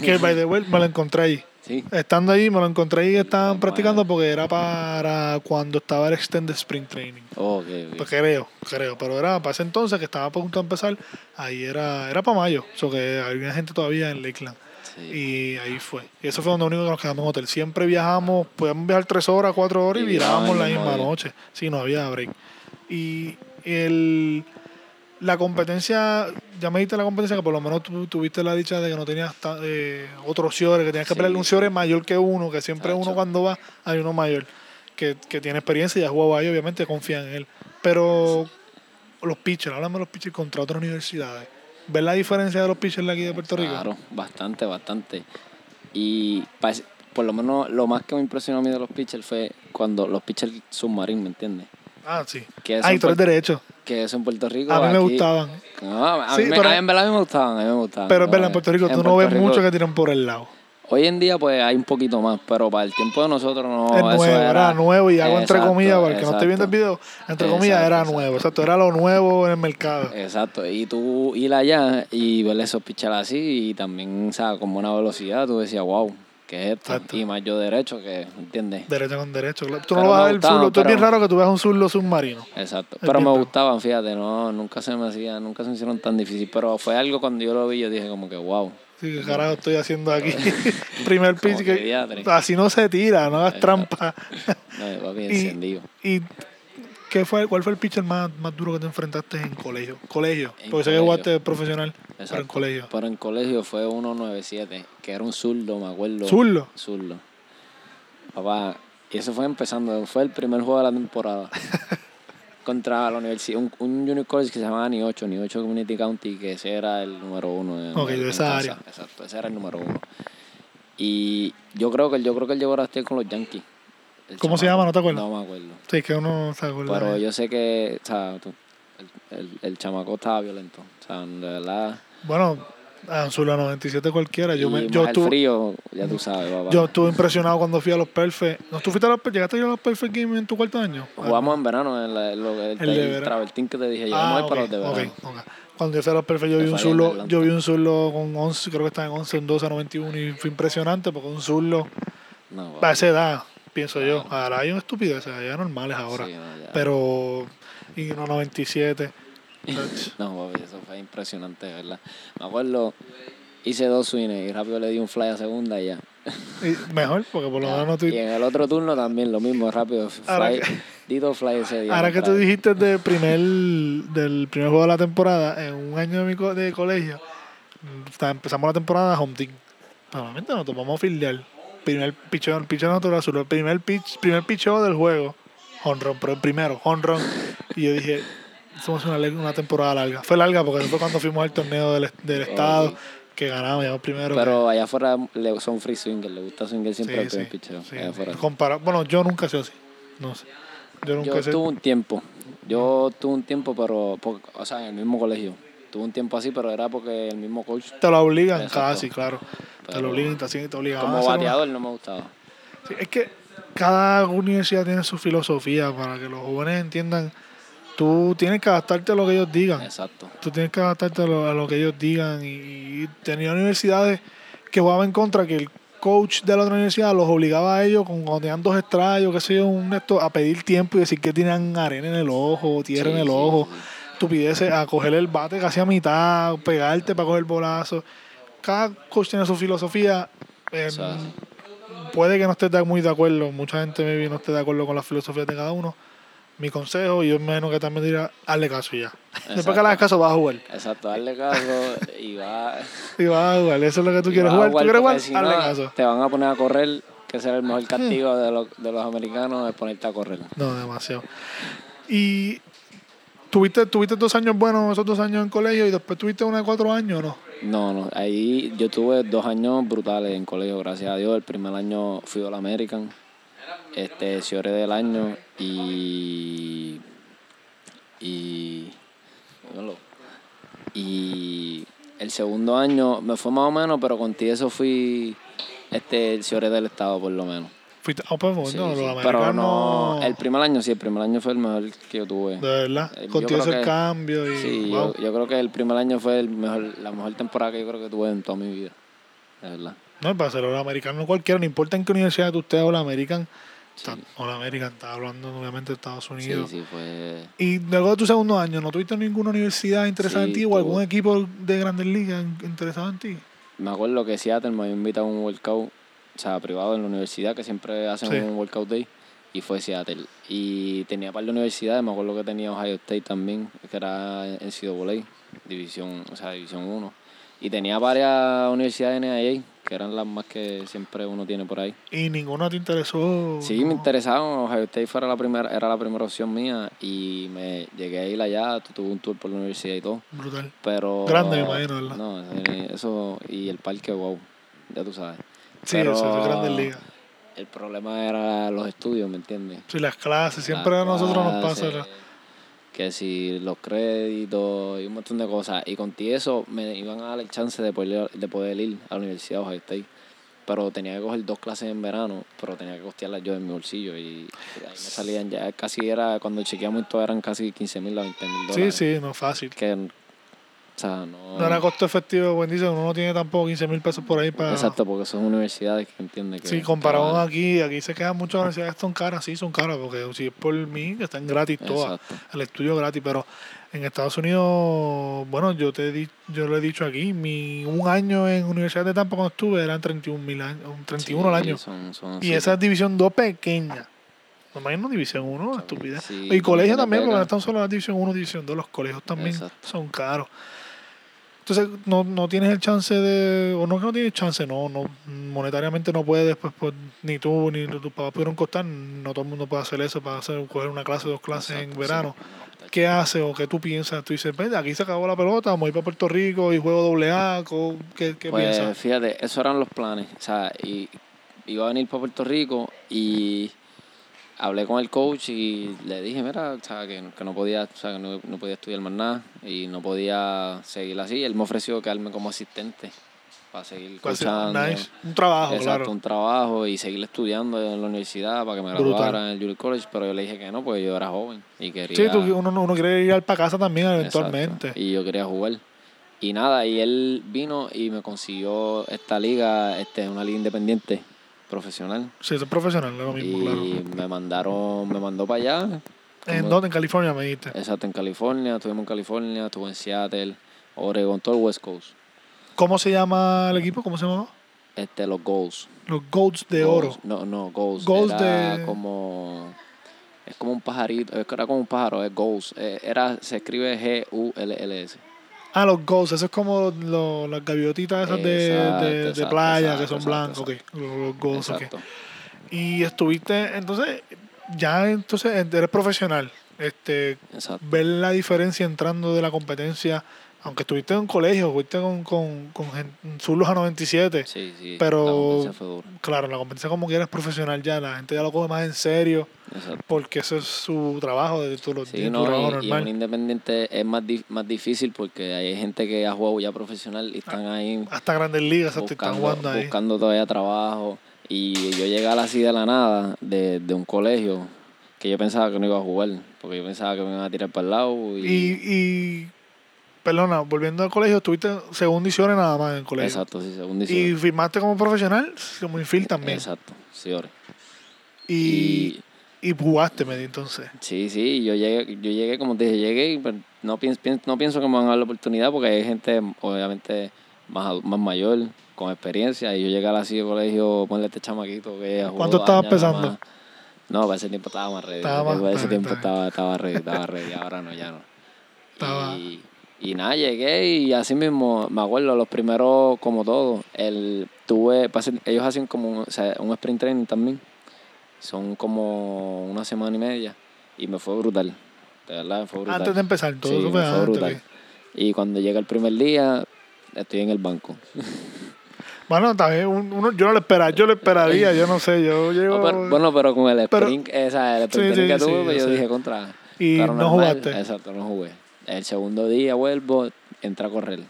que by the way, me lo encontré ahí. Sí, Estando ahí, me lo encontré ahí y estaban practicando porque era para cuando estaba el Extended Spring Training. oh. Pues creo, creo, pero era para ese entonces que estaba a punto de empezar, ahí era, era para mayo, o sea que había gente todavía en Lakeland. Sí. Y ahí fue. Y eso fue donde único que nos quedamos en hotel. Siempre viajamos, podíamos viajar tres horas, cuatro horas y, Y virábamos la misma noche. Sí, no había break. Y el, la competencia, ya me dijiste la competencia que por lo menos tú tuviste la dicha de que no tenías eh, otros ciores, que tenías que Sí. pelear un ciore mayor que uno, que siempre Chacho. uno cuando va hay uno mayor, que, que tiene experiencia y ya jugado ahí, obviamente confían en él. Pero los pitchers, háblame de los pitchers contra otras universidades. ¿Ves la diferencia de los pitchers de aquí de Puerto Rico? Claro, bastante, bastante. Y por lo menos lo más que me impresionó a mí de los pitchers fue cuando los pitchers submarinos, ¿me entiendes? Ah, sí. Que Ah, y en tú eres Puerto- derecho. Que eso en Puerto Rico. A mí me aquí- gustaban. No, a, Sí, mí, pero- a mí en verdad me gustaban, a mí me gustaban. Pero es verdad, en Puerto Rico tú no ves Rico- mucho que tiran por el lado. Hoy en día pues hay un poquito más, pero para el tiempo de nosotros no. es nuevo, era, era nuevo y hago entre comillas, para el que no esté viendo el video, entre comillas era Exacto, nuevo. Exacto, era lo nuevo en el mercado. Exacto, y tú ir allá y ver esos pitchers así y también, o sea, con buena velocidad, tú decías, wow, ¿qué es esto? Exacto. Y más yo derecho, que, ¿entiendes? Derecho con derecho. claro. Tú no Pero lo vas a ver gustaban, zurdo. Tú es bien raro que tú veas un zurdo submarino. Exacto, Es pero me raro. gustaban, fíjate, no, nunca se me hacía, nunca se me hicieron tan difícil, pero fue algo cuando yo lo vi, yo dije como que, wow, Sí, ¿qué carajo estoy haciendo aquí? Primer pitch que, que así no se tira, no hagas trampa. no, papi, Y- encendido. ¿Y qué fue, cuál fue el pitcher más, más duro que te enfrentaste en colegio? Colegio, En porque sé que jugaste profesional, pero en Exacto. colegio. Pero en colegio fue 197, que era un zurdo, me acuerdo. ¿Zurdo? Zurdo. Papá, y eso fue empezando, fue el primer juego de la temporada. contra la universidad, un, un junior college que se llamaba Ni 8, Ni 8 Community County, que ese era el número uno. en- Ok, de esa área. Exacto, ese era el número uno. Y yo creo que yo creo que él llegó a estar con los Yankees. El ¿Cómo se llama? ¿No te acuerdas? No me acuerdo. Sí, que uno no se acuerda. Pero yo sé que, o sea, tú- el, el, el chamaco estaba violento. O sea, de verdad. Bueno, a Zula 97 cualquiera. Yo, y me, yo, estuve, frío, ya tú sabes, papá. yo estuve impresionado cuando fui a los Perfect. ¿No tú fuiste a los, ¿Llegaste a los Perfect Games en tu cuarto año? Jugamos en verano, en la- lo- el, El travertín que te dije. Llegamos Ah, ahí ok, para los de verano. ok, ok. Cuando yo fui a los Perfect, yo vi un ahí en Atlanta. yo vi un zurdo con 11, creo que estaba en 11, en 12, 91 y fue impresionante porque un zurdo No, a esa edad, pienso yo. Ahora hay un estupidez, ya normales ahora. Sí, no. Pero, y uno 97. No, papi, eso fue impresionante, ¿verdad? Me acuerdo, hice dos swings y rápido le di un fly a segunda y ya. Y mejor, porque por lo menos no Y tuviste- en el otro turno también lo mismo, rápido. Fly, que- di dos fly ese día. Ahora que tú dijiste del primer, del primer juego de la temporada, en un año de, mi co- de colegio, mm, empezamos la temporada home team. Normalmente nos tomamos filial. Primer picheo, el picheo natural, azul, el primer pitch, primer picheo del juego, honron, pero el primero, honron. Y yo dije, somos una, una temporada larga. Fue larga porque fue cuando fuimos al torneo del, del estado, que ganamos, llegamos primero. Pero allá afuera le, son free swingers, le gusta swingar siempre Sí, el primer sí, picheo. sí. allá afuera. Compara- bueno, yo nunca sido así. No sé. Yo nunca Yo tuve un tiempo, yo tuve un tiempo, pero, o sea, en el mismo colegio. Tuve un tiempo así, pero era porque el mismo coach, Te lo obligan Exacto. casi, claro. te lo obligan, te, te obligan. como una- bateador, no me gustaba. Sí, es que cada universidad tiene su filosofía para que los jóvenes entiendan. Tú tienes que adaptarte a lo que ellos digan. Exacto. Tú tienes que adaptarte a lo, a lo que ellos digan. Y, y tenía universidades que jugaban en contra, que el coach de la otra universidad los obligaba a ellos, con, cuando tenían dos estrayos, qué sé yo, un esto, a pedir tiempo y decir que tenían arena en el ojo, tierra Sí, en el sí, ojo, sí. Estupideces, a coger el bate casi a mitad, pegarte para coger bolazo. Cada coach tiene su filosofía. Eh, O sea, puede que no estés de- muy de acuerdo, mucha gente maybe no esté de acuerdo con las filosofías de cada uno. Mi consejo, y yo menos que también dirá, hazle caso ya. Después que le hagas caso, vas a jugar. Exacto, darle caso y va. Y vas a jugar, eso es lo que tú quieres jugar. ¿Tú quieres jugar? si hazle no, caso. Te van a poner a correr, que será el mejor castigo de, los, de los americanos, es ponerte a correr. No, demasiado. Y tuviste, tuviste dos años buenos, esos dos años en colegio, y después tuviste uno de cuatro años, ¿no? No, no, ahí yo tuve dos años brutales en colegio, gracias a Dios. El primer año fui All American, este, Ciore del año y. Y. Y el segundo año me fue más o menos, pero con ti eso fui este, el Ciore del estado, por lo menos. Fuiste, ah, pues, bueno, Sí, los sí, americanos. Pero no, el primer año sí, el primer año fue el mejor que yo tuve. De verdad, Eh, contigo creo el que- cambio y. Sí, wow. yo, yo creo que el primer año fue el mejor, la mejor temporada que yo creo que tuve en toda mi vida. De verdad. No, para ser All American no cualquiera, no importa en qué universidad tú estés All American. Sí. All American, está hablando obviamente de Estados Sí, Unidos. sí, fue. Y luego de tu segundo año, ¿no tuviste ninguna universidad interesada en Sí, ti o algún equipo de grandes ligas in- interesado en ti? Me acuerdo que Seattle me había invitado a un workout, o sea, privado en la universidad, que siempre hacen Sí. un workout day, y fue Seattle. Y tenía par de universidades, me acuerdo que tenía Ohio State también, que era en CAA, división, o sea, división 1. Y tenía varias universidades en NIA, que eran las más que siempre uno tiene por ahí. Y ninguno te interesó. Sí, ¿no? me interesaba, Ohio State fuera la primera, era la primera opción mía y me llegué a ir allá, tuve un tour por la universidad y todo. Brutal. Pero. Grande, me imagino, ¿verdad? No, eh, eso. Y el parque, wow. Ya tú sabes. Sí, Pero eso es grandes ligas. El problema era los estudios, ¿me entiendes? Sí, las clases, siempre Las a nosotros nos pasa. la- Que si los créditos y un montón de cosas. Y con ti eso me iban a dar el chance de poder, de poder ir a la Universidad de Ohio State. Pero tenía que coger dos clases en verano, pero tenía que costearlas yo en mi bolsillo. Y ahí me salían ya, casi era, cuando chequeamos y todo, eran casi 15 mil a 20 mil Sí, dólares. sí, no es fácil. Que, o sea, no... No era costo efectivo, buen dice, uno no tiene tampoco 15 mil pesos por ahí para... Exacto, porque son universidades que entiende que... Sí, comparado aquí, aquí se quedan muchas universidades son caras, sí, son caras, porque si es por mí, que están gratis todas, Exacto. el estudio gratis, pero en Estados Unidos, bueno, yo te di, yo lo he dicho aquí, mi un año en Universidad de Tampa cuando estuve eran 31 mil años, 31 al Sí, año, son- son y esa es división 2 pequeña. No me imagino división 1, estupidez. Sí, y colegio también, porque no están solo la división 1, división 2, los colegios también Exacto. son caros. Entonces, no, no tienes el chance de, o no que no tienes chance, no, no monetariamente no puedes, pues, pues, ni tú ni tus papás pudieron costar, no todo el mundo puede hacer eso para hacer, coger una clase, dos clases en verano. sí. ¿Qué haces o qué tú piensas? Tú dices, "Ven, aquí se acabó la pelota, vamos a ir para Puerto Rico y juego doble A, ¿qué, qué Pues piensas? fíjate, esos eran los planes. O sea, y, iba a venir para Puerto Rico y hablé con el coach y le dije, mira, o sea, que, que no podía, o sea, que no, no podía estudiar más nada y no podía seguir así. Él me ofreció quedarme como asistente para seguir coachando. nice. Un trabajo, Exacto, claro. un trabajo y seguir estudiando en la universidad para que me Brutal. graduara en el Junior College, pero yo le dije que no, porque yo era joven y quería... Sí, tú, uno, uno quiere ir para casa también eventualmente. Exacto. Y yo quería jugar. Y nada, y él vino y me consiguió esta liga, este, una liga independiente profesional. Sí, es profesional, es lo mismo, y claro. me mandaron, me mandó para allá. ¿En dónde? En California me dijiste. Exacto, en California, estuvimos en California, estuve en Seattle, Oregon, todo el West Coast. ¿Cómo se llama el equipo? ¿Cómo se llama? Este, los goals. Los Goats de Goals. Oro. No, no, goals. Goals era de- como... Es como un pajarito, es que era como un pájaro, es goals. Eh, Era, se escribe G-U-L-L-S. Ah, los Goats. Eso es como lo- las gaviotitas esas de, Exacto, de, de exacto, playa exacto, que son blancos. ok. Los, los Goats, ok. Exacto. Y estuviste, entonces, ya entonces eres profesional. Este, ver la diferencia entrando de la competencia, aunque estuviste en un colegio, fuiste con, con, con Zulus a 97. Sí, sí. Pero- La fue dura. Claro, la competencia como que eres profesional ya, la gente ya lo coge más en serio, Exacto. porque ese es su trabajo, de tu, los Sí, días, tu no, trabajo y, normal. un independiente es más, di- más difícil porque hay gente que ha jugado ya profesional y están ahí Hasta grandes ligas, hasta están buscando, jugando ahí. buscando todavía trabajo. Y yo llegar así de la nada, de, de un colegio, que yo pensaba que no iba a jugar, porque yo pensaba que me iban a tirar para el lado. Y, Y, y, perdona, volviendo al colegio, estuviste según Dicione nada más en el colegio. Exacto, sí, según Y dice. firmaste como profesional, como infield también. Exacto, sí. Y, Y, y jugaste, me di entonces. sí, sí, yo llegué, yo llegué como te dije, llegué y pues, no, pienso, no pienso que me van a dar la oportunidad porque hay gente, obviamente, más, más mayor con experiencia. Y yo llegué a la silla de colegio, ponle este chamaquito que ¿Cuánto estabas pesando? No, para ese tiempo estaba más ready. Estaba para ese tiempo estaba, estaba ready, estaba ready. Ahora no, ya no. Estaba- Y, y nada, llegué y así mismo, me acuerdo, los primeros, como todo, el, tuve, ellos hacen como un, o sea, un sprint training también. Son como una semana y media. Y me fue brutal. De verdad, me fue brutal. Antes de empezar, todo Sí, eso me fue antes. brutal. Y cuando llega el primer día, estoy en el banco. Bueno, también un- uno, yo no lo esperaba, yo lo esperaría, yo no sé, yo llego... No, pero- bueno, pero con el Pero- sprint, esa, el sprint Sí, sí, que tuve, sí, pues yo dije contra. Y no normal. jugaste. Exacto, no jugué. El segundo día vuelvo, entra a correr.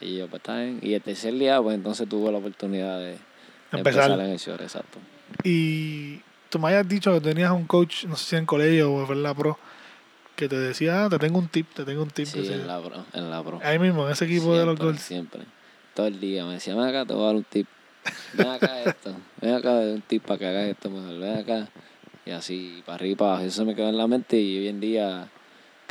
Y yo, pues está bien. Y el tercer día, pues entonces tuve la oportunidad de, de Empezar. empezar en el short, exacto. Y tú me habías dicho que tenías un coach, no sé si en colegio o en la pro, que te decía, ah, te tengo un tip, te tengo un tip. Sí, en la pro. En la pro. Ahí mismo, en ese equipo de los goals. Siempre. Todo el día me decía, ven acá, te voy a dar un tip. Ven acá esto. Ven acá, un tip para que hagas esto mejor. Ven acá. Y así, para arriba y para abajo. Eso se me quedó en la mente y hoy en día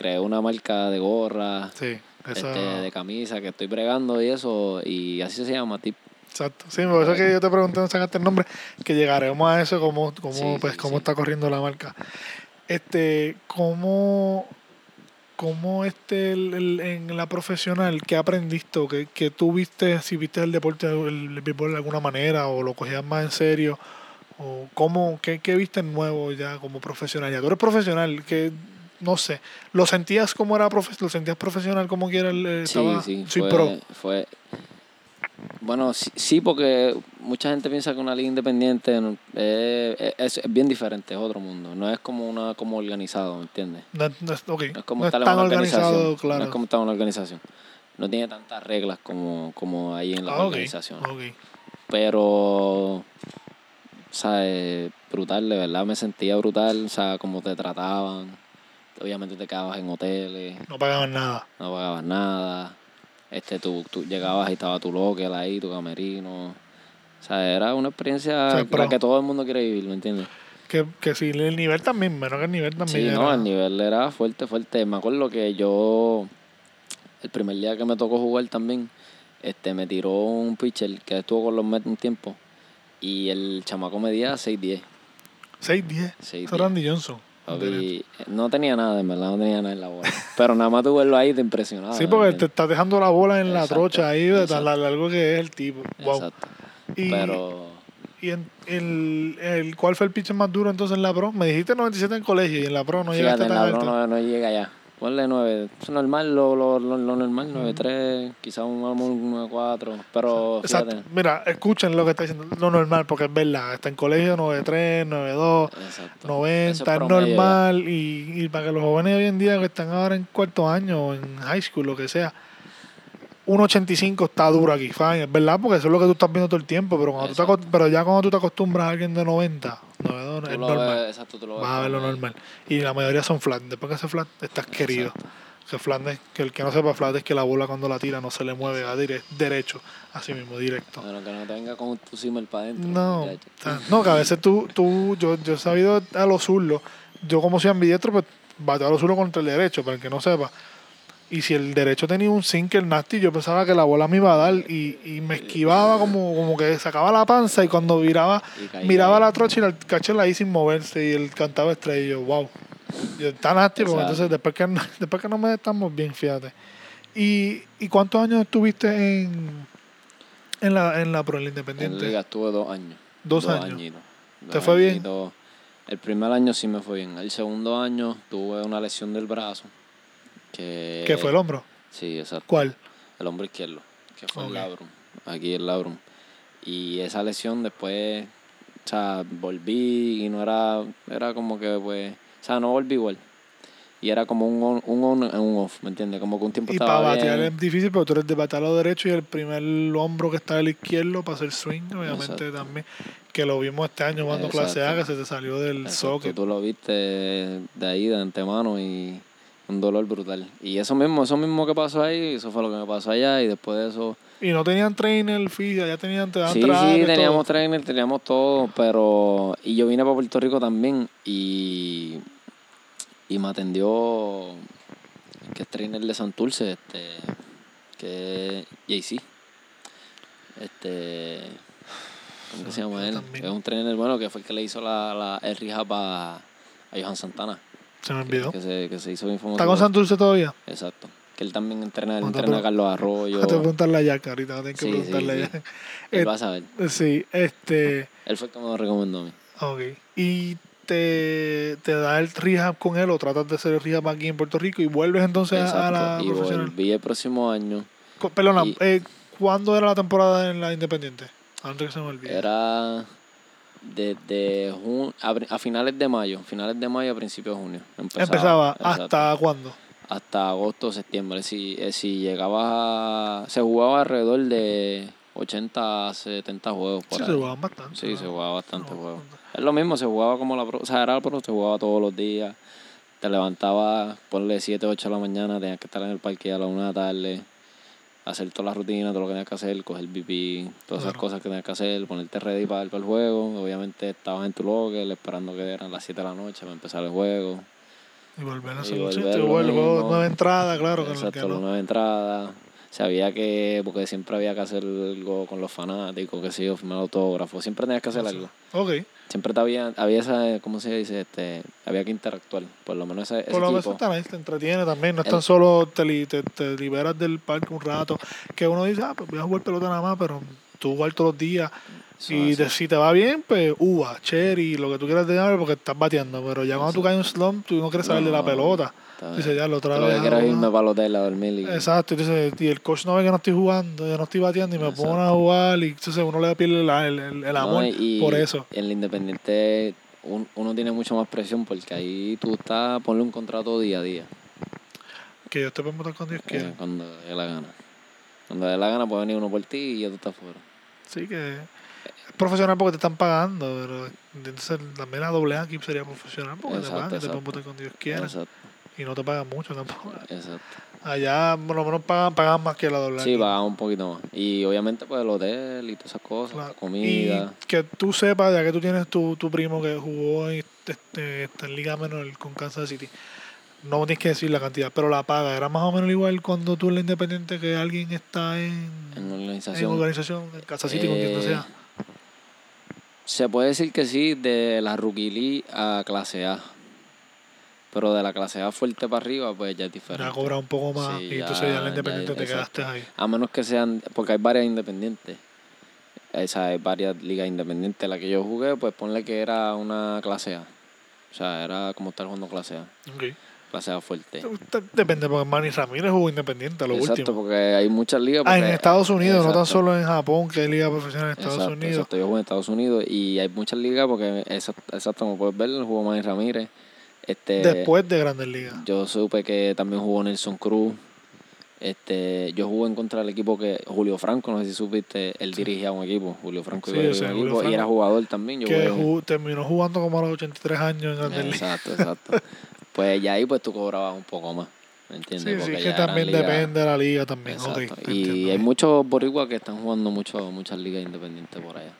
creé una marca de gorra, Sí, eso, este, de camisa que estoy bregando y eso. Y así se llama, tip. exacto. Sí, por eso es que yo te pregunté dónde sacaste el nombre, que llegaremos a eso, cómo, cómo, Sí, pues, cómo sí. está corriendo la marca. Este, cómo, cómo este, el- el- en la profesional, ¿qué aprendiste o qué, qué tú viste, si viste el deporte, el, el béisbol de alguna manera o lo cogías más en serio? ¿O cómo, qué, qué viste nuevo ya como profesional? Ya tú eres profesional, que no sé, ¿lo sentías como era profe lo sentías profesional como quiera? el- eh, Sí, estaba, sí. soy fue, pro. fue- Bueno, sí, sí, porque mucha gente piensa que una liga independiente eh, es, es bien diferente, es otro mundo. No es como una como organizado, ¿me entiendes? No, no es, ok, No es como no estar en una organización. claro. No es como estar en una organización. No tiene tantas reglas como, como hay en las Ah, ok, organizaciones. ok. Pero, ¿sabes? Brutal, de verdad me sentía brutal, o sea, cómo te trataban. Obviamente te quedabas en hoteles, No pagaban nada. no pagabas nada. Este, tú, tú llegabas y estaba tu local ahí, tu camerino. O sea, era una experiencia O sea, la que todo el mundo quiere vivir, ¿me entiendes? Que, que sí, el nivel también, menos que el nivel también. Sí, era- no, el nivel era fuerte, fuerte. Me acuerdo que yo, el primer día que me tocó jugar también, este, me tiró un pitcher que estuvo con los Mets un tiempo y el chamaco medía 6'10". 6-10. 6'10". Eso era Johnson. Papi, no tenía nada, en verdad, no tenía nada en la bola. Pero nada más tú verlo ahí te impresionaba. sí, porque te estás dejando la bola en la trocha ahí de tan largo que es el tipo. Wow. Exacto. Y, Pero y en, el, el, ¿cuál fue el pitcher más duro entonces en la pro? Me dijiste 97 en colegio y en la pro no llegaste en tan la alto. Pro no, no llega allá. Ponle 9. Es normal, lo, lo, lo, lo normal, 9-3, quizás un 9-4. Pero Exacto. fíjate. Mira, escuchen lo que está diciendo. Lo normal, porque es verdad. Está en colegio 93, 92. Exacto. 90, Eso es promedio normal. Y, y para que los jóvenes hoy en día que están ahora en cuarto año en high school, lo que sea, 1.85 está duro aquí, fine, es verdad, porque eso es lo que tú estás viendo todo el tiempo. Pero, cuando tú te pero ya cuando tú te acostumbras a alguien de 90, 92, Tú es normal. ves, exacto, tú lo ves Vas a ver lo normal. Y la mayoría son flat. Después que hace flat, estás querido. Que flat es, que el que no sepa flat es que la bola cuando la tira no se le mueve a dire- derecho, así mismo, directo. Bueno, que no te venga con tu simmer para adentro. No, no, que a veces tú, tú yo, yo he sabido a los zurdos, yo como soy ambidiestro, pues bateo a los zurdos contra el derecho, para el que no sepa. Y si el derecho tenía un sinker nasty, yo pensaba que la bola me iba a dar y, y me esquivaba como, como que sacaba la panza y cuando viraba, Y miraba la trocha y el cacho ahí sin moverse y él cantaba estrella y yo, wow. Yo, está nasty, porque entonces después que, después que no me estamos bien, fíjate. ¿Y, y cuántos años estuviste en, en la, en la Pro, en la En Independiente? liga estuve dos años. Dos años. añitos. ¿Te fue bien? El primer año sí me fue bien. El segundo año tuve una lesión del brazo. Que, ¿Qué fue el hombro? Sí, exacto. ¿Cuál? El hombro izquierdo. Que fue Ok. el labrum. Aquí el labrum. Y esa lesión después, o sea, volví y no era, era como que pues, o sea, no volví igual. Y era como un on, un on un off, ¿me entiendes? Como que un tiempo Y para estaba batear bien. es difícil, pero tú eres de batear lo derecho y el primer hombro que está del izquierdo para hacer swing, obviamente Exacto. también. Que lo vimos este año jugando clase A, que Exacto. se te salió del Exacto, socket. Tú lo viste de ahí, de antemano, y un dolor brutal. Y eso mismo, eso mismo que pasó ahí, eso fue lo que me pasó allá, y después de eso... Y no tenían trainer, física, ya tenían, te Sí, sí, todo. teníamos trainer, teníamos todo, pero... Y yo vine para Puerto Rico también, y... Y me atendió... Que es trainer de Santurce, este... Que es JC. Este. ¿Cómo se llama él? también. Es un trainer bueno que fue el que le hizo la, la, el rehab a, a Johan Santana. Se me olvidó. que se, que se hizo bien famoso. ¿Está con Santurce todavía? Exacto. Que él también entrena, él entrena a Carlos Arroyo. Te voy a preguntarle a Jack ahorita, tengo que Sí, sí, preguntarle a sí. Jack. Él Eh, va a saber. Sí, este. Él fue el que me lo recomendó a mí. Ok. ¿Y te, te da el rehab con él o tratas de hacer el rehab aquí en Puerto Rico y vuelves entonces a- a la. Y profesional? volví el próximo año. Perdona, y- eh, ¿cuándo era la temporada en la Independiente? Antes que se me olvide. Era desde jun- a, a finales de mayo, finales de mayo a principios de junio. Empezaba, Empezaba hasta cuándo? hasta agosto o septiembre. Si, eh, si llegaba a- se jugaba alrededor de 80 a 70 juegos por Sí, ahí. se jugaban bastante. Sí, ¿no? se jugaba bastante No, juegos. Es lo mismo, se jugaba como la pro, o sea, era la pro, se jugaba todos los días. Te levantabas, ponle 7, 8 de la mañana, tenías que estar en el parque a la 1 de la tarde, hacer toda la rutina, todo lo que tenías que hacer, coger pipí, todas esas Claro. cosas que tenías que hacer, ponerte ready para, para el juego. Obviamente estabas en tu locker esperando que eran las 7 de la noche para empezar el juego. Y volver a Y hacer volver sí, te lo vuelvo, mismo. nueva entrada, claro. Que no, que Exacto, no. nueva entrada. Sabía que, porque siempre había que hacer algo con los fanáticos, que sé yo, firmar autógrafos, siempre tenías que hacer algo. Ok. Siempre había, había esa, ¿cómo se dice? Este, había que interactuar. Por lo menos ese, ese Por lo menos nice, te entretiene también. No es El- tan solo te, li- te, te liberas del parque un rato. Que uno dice, ah, pues voy a jugar pelota nada más, pero tú jugar todos los días. Y te- si te va bien, pues uva, cherry, lo que tú quieras tener porque estás bateando. Pero ya cuando tú caes en un slump, tú no quieres saber de la pelota. bien. ya, la otra Lo vez. que quiero irme para el hotel a dormir. Y, Exacto, y, dices, y el coach no ve que no estoy jugando, yo no estoy bateando y me Exacto. pongo a jugar y entonces uno le pierde el, el, el No, amor y por eso. En el Independiente un- uno tiene mucho más presión porque ahí tú estás, ponle un contrato día a día. Que Dios te puede matar cuando Dios eh, quiera. cuando dé la gana. Cuando dé la gana puede venir uno por ti y ya tú estás fuera. Sí, que profesional porque te están pagando, pero entonces también la doble A aquí sería profesional porque te Exacto, pagan y te pueden botar cuando Dios quiera Exacto, y no te pagan mucho tampoco. exacto. Allá por lo menos pagan, pagan más que la doble A. Sí, va un poquito más. Y obviamente pues el hotel y todas esas cosas, Claro. comida. Y que tú sepas, ya que tú tienes tu, tu primo que jugó en, este, esta en Liga Menor con Kansas City, no tienes que decir la cantidad, pero la paga era más o menos igual cuando tú en la Independiente que alguien está en, En en organización. organización, en Kansas City, con quien Eh, sea. Se puede decir que sí, de la Rookie League a clase A. Pero de la clase A fuerte para arriba, pues ya es diferente. Ya cobra un poco más Sí, y entonces ya en la Independiente ya- te exacto. quedaste ahí. A menos que sean, porque hay varias independientes. Esa hay varias ligas independientes. La que yo jugué, pues ponle que era una clase A. O sea, era como estar jugando clase A. Clase A fuerte. Te- Depende, porque Manny Ramírez jugó Independiente a lo Exacto, último. porque hay muchas ligas. Ah, en Estados Unidos, no tan Exacto. solo en Japón, que hay liga profesional en Estados Exacto, Unidos. exacto. Yo jugué en Estados Unidos y hay muchas ligas porque, exacto, exacto como puedes ver, jugó Manny Ramírez. Este, Después de Grandes Ligas. Yo supe que también jugó Nelson Cruz. Este, yo jugué en contra del equipo que Julio Franco, no sé si supiste, él dirigía un equipo, Julio Franco Sí, yo sé, Julio equipo y era Franco. jugador también. Yo que jugué- jugó- terminó jugando como a los 83 años en Grandes Ligas. Exacto, exacto. pues ya ahí pues tú cobrabas un poco más, ¿me entiendes? Sí, sí, que también depende de la liga también. ok, Exacto. te y entiendo. hay muchos boricuas que están jugando mucho, muchas ligas independientes por allá.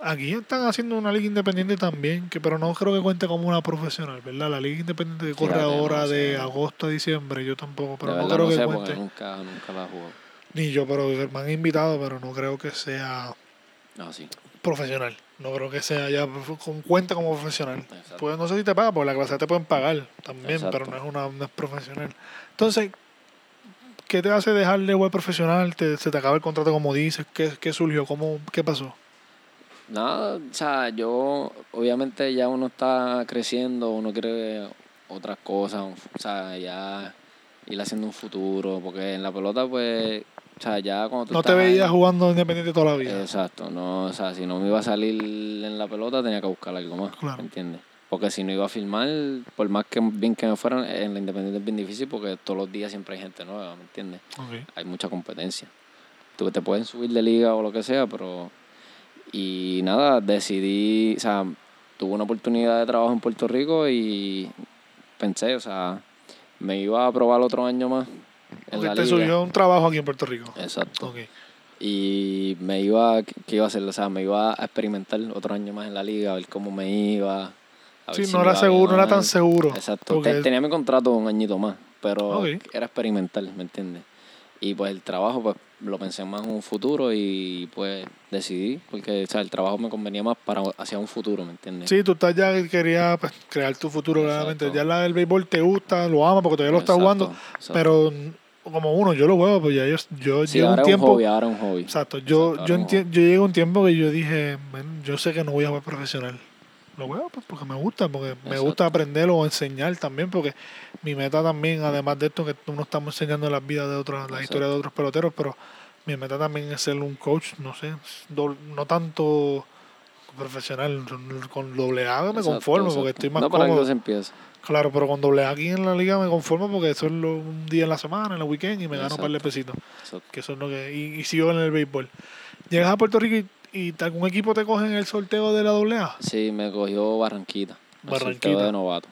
Aquí están haciendo una liga independiente también, que pero no creo que cuente como una profesional, ¿verdad? La liga independiente que corre no ahora de agosto a diciembre, yo tampoco, pero no creo no que cuente. nunca, nunca la jugado. Ni yo, pero me han invitado, pero no creo que sea No, sí. profesional. No creo que sea ya con cuenta como profesional. Exacto. Pues no sé si te paga, porque la clase te pueden pagar también, Exacto. pero no es una no es profesional. Entonces, ¿qué te hace dejar de web profesional? ¿Te, ¿Se te acaba el contrato como dices? ¿Qué, qué surgió? ¿Cómo, ¿Qué pasó? Nada, o sea, yo, obviamente ya uno está creciendo, uno quiere otras cosas, o sea, ya ir haciendo un futuro, porque en la pelota, pues, o sea, ya cuando tú No te estás ahí- veías jugando independiente toda la vida. Exacto, no, o sea, si no me iba a salir en la pelota tenía que buscar algo más, Claro. ¿entiendes? Porque si no iba a filmar, por más que bien que me fueran, en la Independiente es bien difícil porque todos los días siempre hay gente nueva, ¿me entiendes? Ok. hay mucha competencia. Tú te pueden subir de liga o lo que sea, pero. Y nada, decidí. O sea, tuve una oportunidad de trabajo en Puerto Rico y pensé, o sea, me iba a probar otro año más en la te liga. surgió un trabajo aquí en Puerto Rico. Exacto. Ok. Y me iba. ¿Qué iba a hacer? O sea, me iba a experimentar otro año más en la liga, a ver cómo me iba. a ver Sí, si no era seguro, no era tan seguro. Exacto. Tenía mi contrato un añito más, pero era experimental, ¿me entiendes? Y pues el trabajo, pues lo pensé más en un futuro y pues decidí, porque o sea, el trabajo me convenía más para hacia un futuro, ¿me entiendes? Sí, tú estás ya querías pues, crear tu futuro realmente. Exacto. Ya la del béisbol te gusta, lo amas porque todavía lo estás jugando. exacto. Pero como uno, yo lo juego, pues ya yo, yo Sí, llego ahora un un tiempo. hobby, ahora es un hobby. Exacto, yo, Exacto, yo, un enti- yo llegué a un tiempo que yo dije, "Men, yo sé que no voy a jugar profesional. Lo juego pues, porque me gusta, porque me gusta aprender o enseñar también, porque mi meta también, además de esto, que no estamos enseñando las vidas de otros, la Exacto. historia de otros peloteros, pero mi meta también es ser un coach, no sé, no tanto profesional, con doble A me conformo porque estoy más No, para cómodo. se empieza. Claro, pero con doble A aquí en la liga me conformo porque eso es lo- un día en la semana, en el weekend y me gano un par de pesitos Exacto. que eso es lo que y, y sigo en el béisbol. Llegas a Puerto Rico y, y algún equipo te coge en el sorteo de la AA. Sí, me cogió Barranquita. Barranquita. de novato.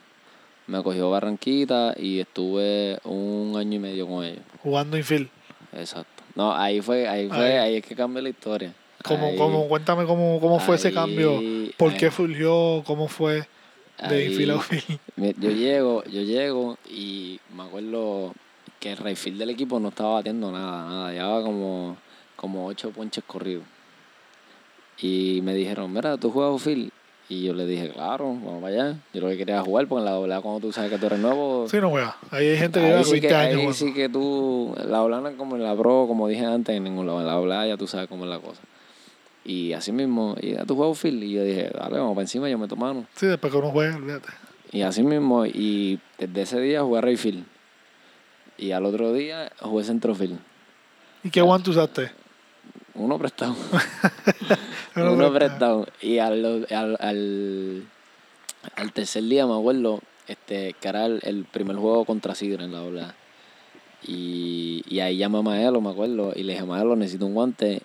Me cogió Barranquita y estuve un año y medio con ellos. jugando infield. Exacto. No, ahí fue, ahí fue, Ahí. ahí, es que cambió la historia. ¿Cómo, Ahí- cómo, cuéntame cómo, cómo fue ese cambio, por ahí- qué surgió, cómo fue de ahí- infield a outfield. mi- Yo llego, yo llego y me acuerdo que el Rayfield del equipo no estaba batiendo nada, nada. Llevaba como, como ocho ponches corridos. Y me dijeron, mira, ¿tú juegas outfield? Y yo le dije, claro, vamos para allá. Yo lo que quería jugar, porque en la doble A, cuando tú sabes que tú eres nuevo, Sí, no juega. Ahí hay gente que lleva ahí, sí 20 que, años. ahí sí que tú, la oblana como en la pro, como dije antes, en ningún lado. En la doble A ya tú sabes cómo es la cosa. Y así mismo, y a tu juego outfield, y yo dije, dale, vamos para encima, yo meto mano. Sí, después que uno juega, olvídate. Y así mismo, y desde ese día jugué Rayfield. Y al otro día jugué centrofield. ¿Y qué guante usaste? Uno prestado. Uno Uno prestado. prestado. Y al, al, al, al tercer día me acuerdo este, que era el, el primer juego contra Sidra en la ola. Y, y ahí llamé a Maelo, me acuerdo, y le dije, Maelo, necesito un guante,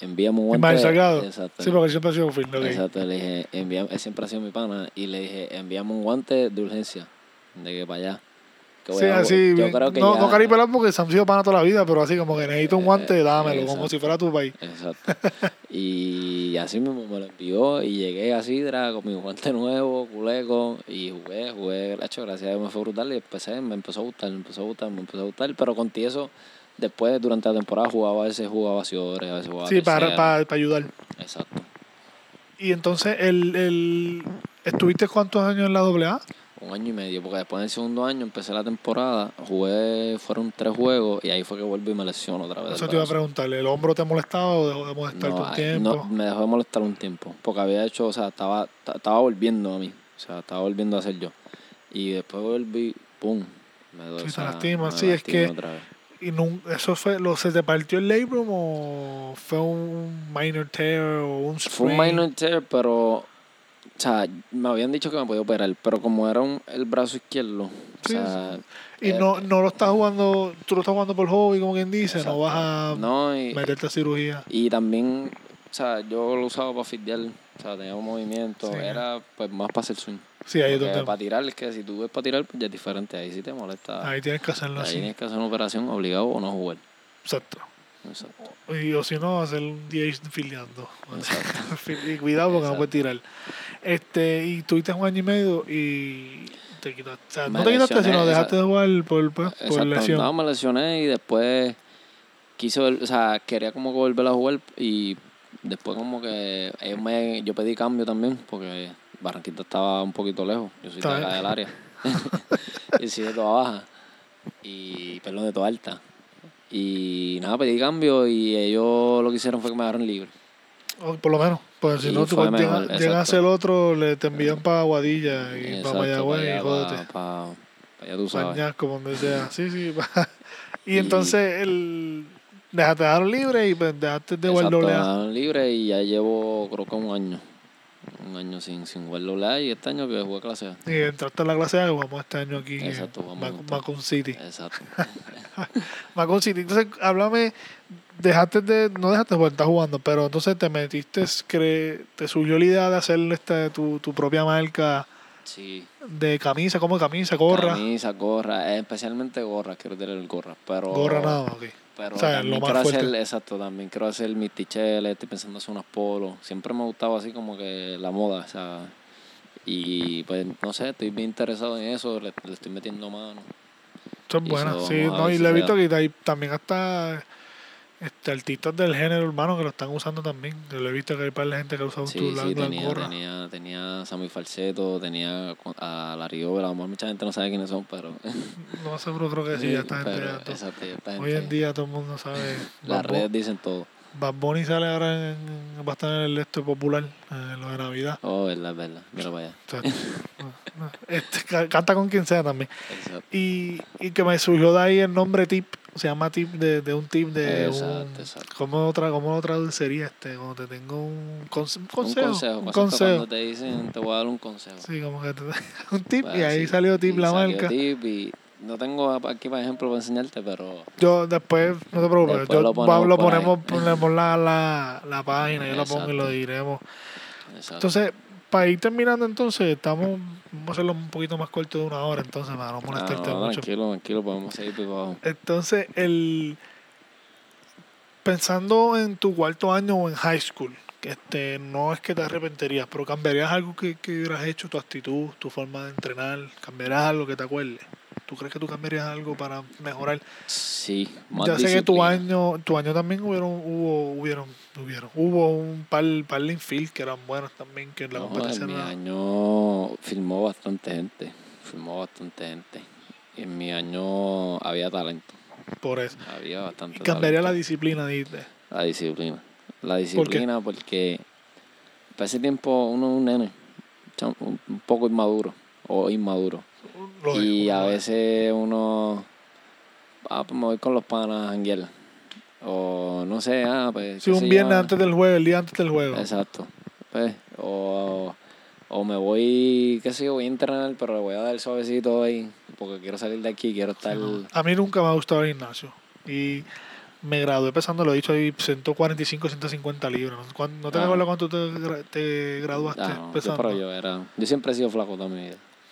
envíame un guante. Salgado. Exacto. Sí, porque siempre ha sido outfield. ok. Exacto, le dije, envíame, siempre ha sido mi pana, y le dije, envíame un guante de urgencia, de que para allá. Que voy Sí, a- así. yo creo que no, ya- no caripelar porque se han sido pana toda la vida, pero así como que necesito un guante, Eh, dámelo, exacto. como si fuera tu país. Exacto. y así mismo me lo envió y llegué a Sidra con mi guante nuevo, culeco, y jugué, jugué, hecho, gracias a Dios me fue brutal y empecé, me empezó a gustar, me empezó a gustar, me empezó a gustar, pero contigo eso, después durante la temporada jugaba a veces jugaba Ciores, a veces jugaba Sí, para, tercera. para, para ayudar. Exacto. Y entonces, el, el, ¿estuviste cuántos años en la AA? Un año y medio, porque después del segundo año empecé la temporada, jugué, fueron tres juegos y ahí fue que vuelvo y me lesiono otra vez. Eso te iba a preguntar, ¿el hombro te molestaba o dejó de molestarte No, un tiempo? no, me dejó de molestar un tiempo, porque había hecho, o sea, estaba, ta- estaba volviendo a mí, o sea, estaba volviendo a ser yo. Y después volví, ¡pum! Me doy, Sí, o te lastimas, sí, es que- otra vez. ¿Y nun- eso fue, lo, se te partió el labrum o fue un minor tear o un sprain? Fue un minor tear, pero, o sea, me habían dicho que me podía operar, pero como era un, el brazo izquierdo, o sea... Y eh, no, no lo estás jugando, tú lo estás jugando por hobby, como quien dice, no vas a No, y, meterte a cirugía. Y también, o sea, yo lo usaba para fitdear, o sea, tenía un movimiento, Sí. era pues más para hacer swing. Sí, ahí es donde, para tirar, es que si tú ves para tirar, pues ya es diferente, ahí sí te molesta. ahí tienes que hacerlo Ahí así. tienes que hacer una operación obligado o no jugar. Exacto. Exacto. Y, o si no, hacer un DH filiando. Exacto. y cuidado porque no puedes tirar. Este, y tuviste un año y medio y te quitaste. O sea, Me no te quitaste, lesioné, sino dejaste de jugar por, pues, por Exacto. lesión. No, me lesioné y después quise, vol- o sea, quería como que volver a jugar y después como que ellos me, yo pedí cambio también porque Barranquita estaba un poquito lejos. Yo soy de acá del área. y soy de toda baja. Y, perdón, de toda alta. Y nada, pedí cambio y ellos lo que hicieron fue que me dejaron libre. O por lo menos. Pues si Y no, tú llegas ser otro, le te envían para Aguadilla y Exacto, para Mayagüez y jódete. pa- pa- pa allá tú sabes. Pañasco, donde sea. Sí, sí. y entonces el, dejaste de dejar libre y pues, dejaste de Exacto, doble me A. dejaron libre y ya llevo creo que un año. Un año sin, sin jugar doble A y este año que jugué clase A. Y entraste en la clase A que jugamos este año aquí Exacto, en Mac-. Macon City. Exacto. Macon City. Entonces, háblame, dejaste de, no dejaste de jugar, estás jugando, pero entonces te metiste, cre, te surgió la idea de hacer este, tu, tu propia marca Sí. de camisa, como camisa, gorra. Camisa, gorra, especialmente gorra, quiero tener gorra. Pero, Gorra nada, ok. Pero O sea, también lo más quiero fuerte. hacer, exacto, también quiero hacer mis ticheles, estoy pensando hacer unos polos. Siempre me ha gustado así como que la moda, o sea. Y pues no sé, estoy bien interesado en eso, le, le estoy metiendo mano. Eso es eso sí, no, y le he visto que también hasta este, artistas del género urbano que lo están usando también. Yo lo he visto que hay par de gente que ha usado Sí, tu sí, tenía, tenía, tenía Sammy Falseto, tenía a Larry Over, a lo mejor mucha gente no sabe quiénes son, pero... No sé, pero creo que sí, ya esta gente ya exacto, Hoy en día todo el mundo sabe. Las redes dicen todo. Bad Bunny sale ahora en, va a estar en el esto popular, en lo de Navidad. Oh, verdad, verdad. Mira para allá. Este, ca- canta con quien sea también. Exacto. Y, y que me surgió de ahí el nombre tip, se llama tip de, de un tip de Exacto, un, exacto. ¿cómo, otra, ¿Cómo lo traduciría este? Cuando te tengo un, conse- un consejo. Un consejo. un consejo. Cuando te dicen, te voy a dar un consejo. Sí, como que te, un tip y ahí así, salió tip la salió marca. Tip y no tengo aquí, por ejemplo, para enseñarte, pero Yo después, no te preocupes, Después yo, lo ponemos ahí. ponemos, ponemos la, la, la página, yo la pongo y lo diremos. exacto. Entonces, para ir terminando entonces, estamos, vamos a hacerlo un poquito más corto de una hora, entonces, para no Ah, molestarte no, mucho. Tranquilo, tranquilo, podemos seguir abajo. Entonces, el pensando en tu cuarto año o en high school, este, no es que te arrepentirías, pero cambiarías algo que, que hubieras hecho, tu actitud, tu forma de entrenar, cambiarías algo que te acuerdes. ¿Tú crees que tú cambiarías algo para mejorar? Sí, más ya sé que tu disciplina. año, tu año también hubieron, hubo, hubieron, hubieron, hubo un par, par de infield que eran buenos también, que en la No, competencia en mi era- año filmó bastante gente. Filmó bastante gente. Y en mi año había talento. por eso. Había bastante Y cambiaría la talento. disciplina, dijiste. La disciplina. La disciplina porque para ese tiempo uno es un nene. un poco inmaduro. O inmaduro. Lo y digo, a veces uno. Ah, pues me voy con los panas a janguear. O no sé, ah, pues. Sí, un viernes yo, antes del juego, el día antes del juego. Exacto. Pues, o, o me voy, qué sé yo, voy a entrenar, pero le voy a dar suavecito ahí, porque quiero salir de aquí, quiero estar... A mí nunca me ha gustado el gimnasio. Y me gradué pesando, lo he dicho ahí, 145, 150 libras. ¿Cuán- ¿No te Ah. acuerdas cuánto te, te graduaste Ah, no, yo, pesando? pero yo era... Yo siempre he sido flaco toda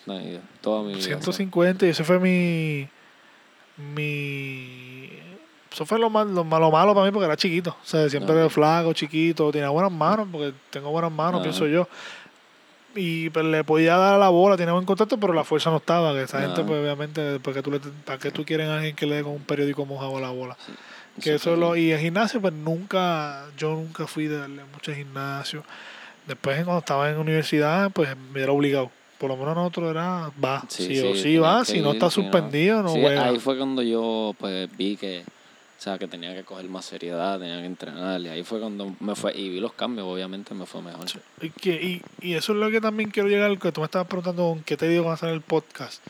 vida. Toda mi vida. Toda mi vida. o sea, 150 y ese fue mi mi eso fue lo, mal, lo malo malo para mí porque era chiquito o sea siempre Ah. era flaco chiquito tenía buenas manos porque tengo buenas manos Ah. pienso yo y pues, le podía dar a la bola tenía buen contacto pero la fuerza no estaba que esa Ah. gente pues obviamente porque tú le, para qué tú quieres a alguien que le dé con un periódico mojado a la bola que eso lo y el gimnasio pues nunca yo nunca fui de darle mucho al gimnasio después cuando estaba en universidad pues me era obligado por lo menos nosotros era va sí, o sí va si no está suspendido no Sí, juega ahí fue cuando yo pues vi que, o sea, que tenía que coger más seriedad, tenía que entrenar, y ahí fue cuando me fue, y vi los cambios, obviamente me fue mejor. Y, que, y, y eso es lo que también quiero llegar, que tú me estabas preguntando con qué te digo con hacer el podcast.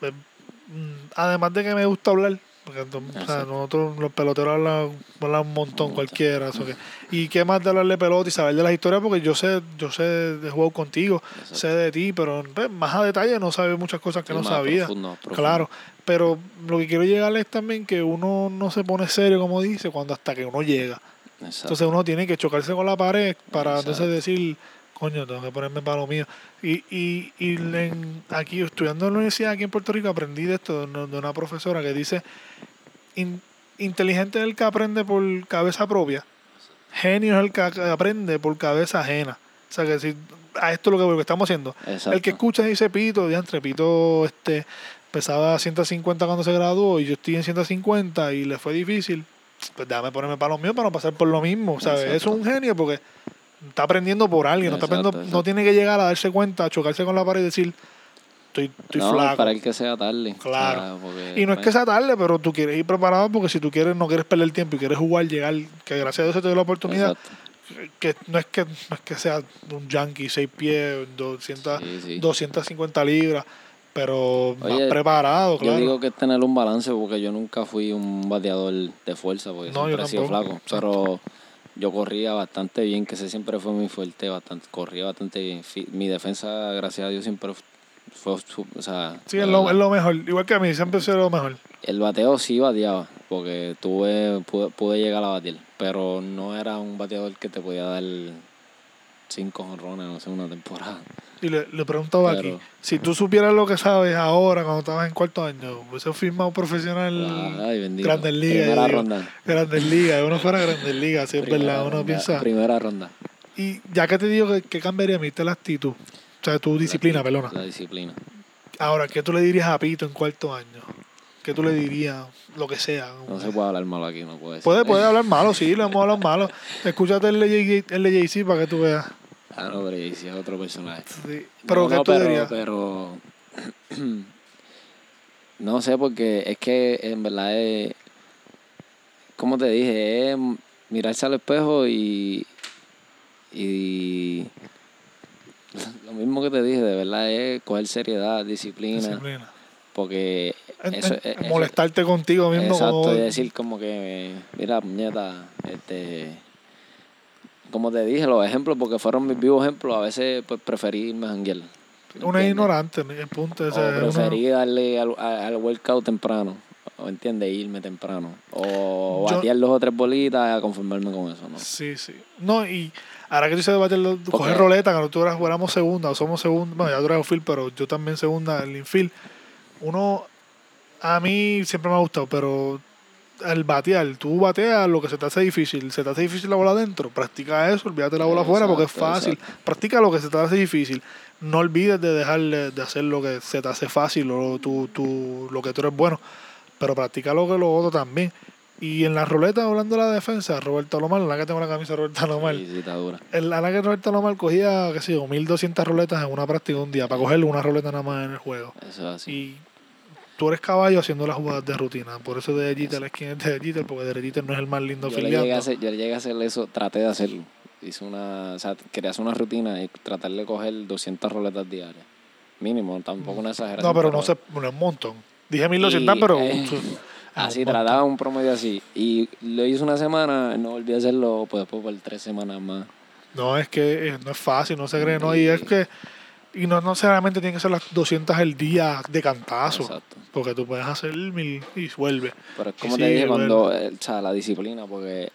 Pues, mm, además de que me gusta hablar, porque o sea, nosotros los peloteros hablan, hablan un montón, cualquiera. eso que- y qué más de hablar de pelota y saber de las historias, porque yo sé, yo sé de juego contigo, Exacto. sé de ti, pero pues, más a detalle no sabes muchas cosas que no sabía. profundo, profundo. Claro, pero lo que quiero llegar es también que uno no se pone serio, como dice, cuando hasta que uno llega. Exacto. Entonces uno tiene que chocarse con la pared para Exacto. entonces decir, coño, tengo que ponerme para lo mío. Y, y, y en- aquí estudiando en la universidad aquí en Puerto Rico aprendí de esto, de una, profesora que dice, "In- inteligente es el que aprende por cabeza propia, genio es el que aprende por cabeza ajena. O sea que si a esto es lo que, lo que estamos haciendo. Exacto. El que escucha dice Pito, diantre, Pito este, pesaba 150 cuando se graduó y yo estoy en 150 y le fue difícil, pues déjame ponerme para lo mío para no pasar por lo mismo, ¿sabes? Es un genio porque está aprendiendo por alguien, no, está aprendiendo- no tiene que llegar a darse cuenta, a chocarse con la pared y decir, estoy, estoy no, flaco. para el que sea tarde. Claro. o sea, porque, Y no es que pues, sea tarde, pero tú quieres ir preparado porque si tú quieres, no quieres perder tiempo y quieres jugar, llegar, que gracias a Dios se te dio la oportunidad, exacto. que no es que no es que sea un yankee, 6 pies, 200, Sí, sí. 250 libras, pero más preparado, claro. Yo digo que es tener un balance porque yo nunca fui un bateador de fuerza porque No, siempre he sido flaco. Pero yo corría bastante bien, que ese siempre fue muy fuerte, bastante, corría bastante bien. Mi defensa, gracias a Dios, siempre fue, o sea, sí, es lo, es lo mejor. Igual que a mí, siempre es lo mejor. El bateo sí bateaba, porque tuve, pude, pude llegar a batir, pero no era un bateador que te podía dar cinco jonrones, no sé, una temporada. Y le, le pregunto a Pero- aquí, si tú supieras lo que sabes ahora, cuando estabas en cuarto año, hubiese firmado profesional Ay, bendito. Grandes Ligas. Primera digo, ronda. Grandes Ligas, uno fuera Grandes Ligas, sí, es Primera verdad, uno ronda, piensa. Primera ronda. Y ya que te digo que, que cambiaría, me diste la actitud. O sea, tu disciplina, La- pelona. La disciplina. Ahora, ¿qué tú le dirías a Pito en cuarto año? ¿qué tú le dirías? Lo que sea. No se puede hablar malo aquí, no puede ser. Puede, puede hablar malo, sí, le hemos hablado malo. Escúchate el Jay-Z para que tú veas. Ah, no, pero Jay-Z es otro personaje. Sí. Pero, no, ¿qué no, tú pero, dirías? pero no sé porque es que en verdad es como te dije es mirarse al espejo y y lo mismo que te dije de verdad es coger seriedad disciplina, Disciplina. porque En- eso, en- eso- molestarte contigo mismo. exacto como- y decir como que mira puñeta este como te dije los ejemplos porque fueron mis vivos ejemplos a veces pues preferí irme a janguear ¿me uno es entiendes? ignorante, el punto ese, O preferí darle al, al workout temprano. ¿O entiendes? Irme temprano. O Yo- batear dos o tres bolitas a conformarme con eso, ¿no? Sí, sí. No, y ahora que tú se debate coger roleta, que nosotros éramos segunda o somos segunda, bueno, ya tú eres outfield, pero yo también segunda el infield. Uno, a mí siempre me ha gustado, pero el batear, tú bateas lo que se te hace difícil. Se te hace difícil la bola adentro, practica eso, olvídate la bola afuera porque es fácil. exacto. Practica lo que se te hace difícil. No olvides de dejar de hacer lo que se te hace fácil o tú, tú, lo que tú eres bueno, pero practica lo que lo otro también. Y en la roleta, hablando de la defensa, Roberto Alomar, la que tengo la camisa de Roberto el ala que Roberto Alomar cogía, qué sé yo, 1200 roletas en una práctica un día, para cogerle una roleta nada más en el juego. Eso es así. Y tú eres caballo haciendo las jugadas de rutina. Por eso de Jeter es quien es de Jeter, porque de Jeter no es el más lindo Yo le, llegué a hacer, yo le llegué a hacer eso, traté de hacerlo. Hice una, o sea, quería hacer una rutina y tratar de coger 200 roletas diarias. Mínimo, tampoco una exageración. No, pero no es un montón. Dije 1200, Y, pero. eh, un Así, trataba un promedio así. Y lo hice una semana, no volví a hacerlo pues, después por tres semanas más. No, es que eh, no es fácil, no se cree, no. Y es que. Y no necesariamente tiene que ser las 200 al día de cantazo. Exacto. Porque tú puedes hacer mil y vuelve. Pero es como te dije, cuando, eh, o sea, la disciplina, porque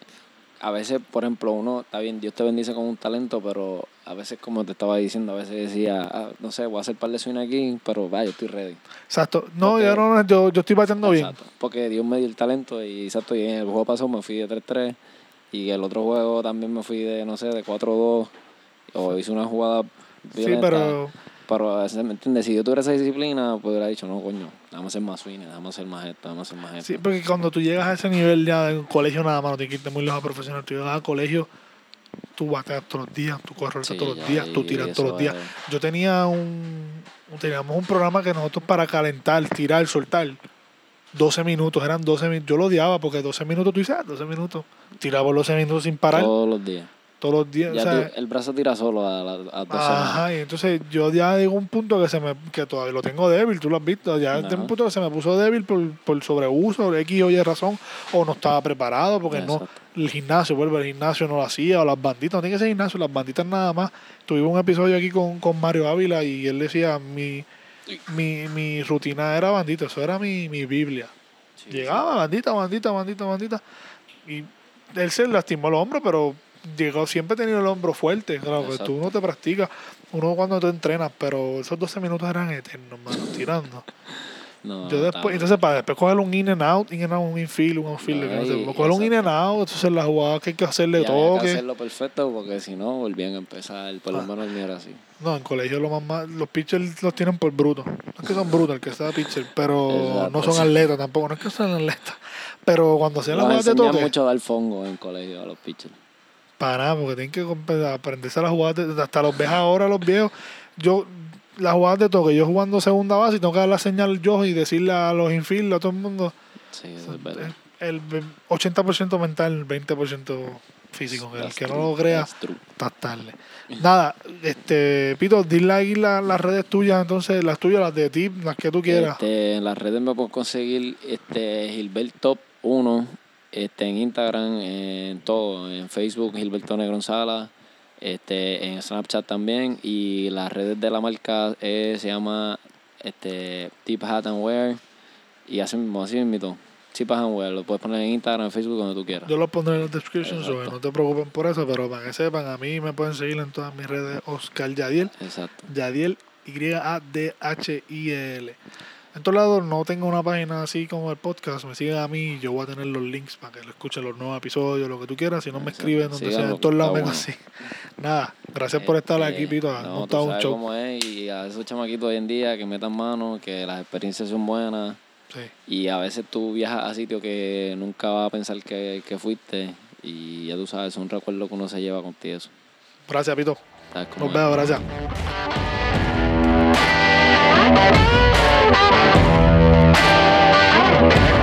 a veces, por ejemplo, uno, está bien, Dios te bendice con un talento, pero a veces, como te estaba diciendo, a veces decía, ah, no sé, voy a hacer par de swing aquí, pero vaya, yo estoy ready. Exacto. No, Porque- yo, no, yo, yo estoy bateando bien. Exacto. Porque Dios me dio el talento y, exacto, y en el juego pasado me fui de 3-3 y el otro juego también me fui de, no sé, de 4-2 o hice una jugada Sí, violenta. pero. Pero, a veces, ¿me entiendes? Si yo tuviera esa disciplina, pues hubiera dicho, no, coño, vamos a hacer más swing, vamos a hacer más esto, vamos a hacer más esto. Sí, porque cuando tú llegas a ese nivel ya de un colegio nada más, no tienes que irte muy lejos a profesional. Tú llegas a colegio, tú bateas todos los días, tú corres Sí, todos los días, tú tiras todos los días. Yo tenía un, teníamos un programa que nosotros para calentar, tirar, soltar, 12 minutos, eran 12 minutos. Yo lo odiaba porque 12 minutos, tú dices, ah, 12 minutos. Tiraba 12 minutos sin parar Todos los días. Todos los días. Ya o sea, tú- el brazo tira solo a, la- a semanas. Ajá, y entonces yo ya a un punto que se me que todavía lo tengo débil, tú lo has visto, ya Ajá. tengo un punto que se me puso débil por, por sobreuso, X o Y razón, o no estaba preparado, porque no, el gimnasio, vuelve, el gimnasio no lo hacía, o las banditas, no tiene que ser gimnasio, las banditas nada más. Tuvimos un episodio aquí con, con Mario Ávila y él decía, mi, mi, mi rutina era bandita, eso era mi, mi Biblia. Sí, Llegaba, bandita, bandita, bandita, bandita. Y él se lastimó el hombro, pero llegó, siempre ha tenido el hombro fuerte. Claro, que tú Exacto. no te practicas, uno cuando tú entrenas, pero esos 12 minutos eran eternos, mano, tirando. No, Yo está después, entonces para después coger un in and out, in and out, un infield, un outfield, No, no sé, coger un in and out, entonces la jugada que hay que hacerle Y había que hacerlo perfecto porque si no volvían a empezar. Por lo Ah. menos el era así. No, en colegio lo más, más- los pitchers los tienen por bruto. No es que son brutos el que sea pitcher, pero Exacto, no son atletas tampoco, no es que sean atletas. Pero cuando hacían las Nos jugadas de toque, mucho dar fongo en colegio a los pitchers. Para nada, porque tienen que aprenderse las jugadas. de- hasta los ves ahora, los viejos. Yo, las jugadas de toque, yo jugando segunda base y tengo que dar la señal yo y decirle a los infield, a todo el mundo, Sí, eso es verdad. el 80% mental, 20% físico. El que no lo crea, está tarde. Nada, este, Pito, dile ahí la- las redes tuyas, entonces, las tuyas, las de ti, las que tú quieras. Este, en las redes me puedo conseguir este Gilbert Top 1 este, en Instagram, en todo, en Facebook, Gilberto Negrón Sala, este, en Snapchat también. Y las redes de la marca eh, se llama este, Tip Hat and Wear. Y así mismo, así mismo. Tip Hat and Wear, lo puedes poner en Instagram, en Facebook, donde tú quieras. Yo lo pondré en la description, so Exacto. no te preocupen por eso, pero para que sepan, a mí me pueden seguir en todas mis redes, Oscar Yadiel. Exacto. Yadiel, Y-A-D-H-I-E-L. En todos lados no tengo una página así como el podcast, me siguen a mí y yo voy a tener los links para que lo escuchen los nuevos episodios, lo que tú quieras. Si no me escriben donde sea, en todos lados está consiguen. Nada, gracias por estar aquí, Este, Pito. No, estado un show. cómo es y a esos chamaquitos hoy en día que metan mano, que las experiencias son buenas, Sí. Y a veces tú viajas a sitios que nunca vas a pensar que, que fuiste y ya tú sabes, es un recuerdo que uno se lleva contigo eso. Gracias, Pito. ¿Sabes cómo Nos vemos, gracias. Thank you.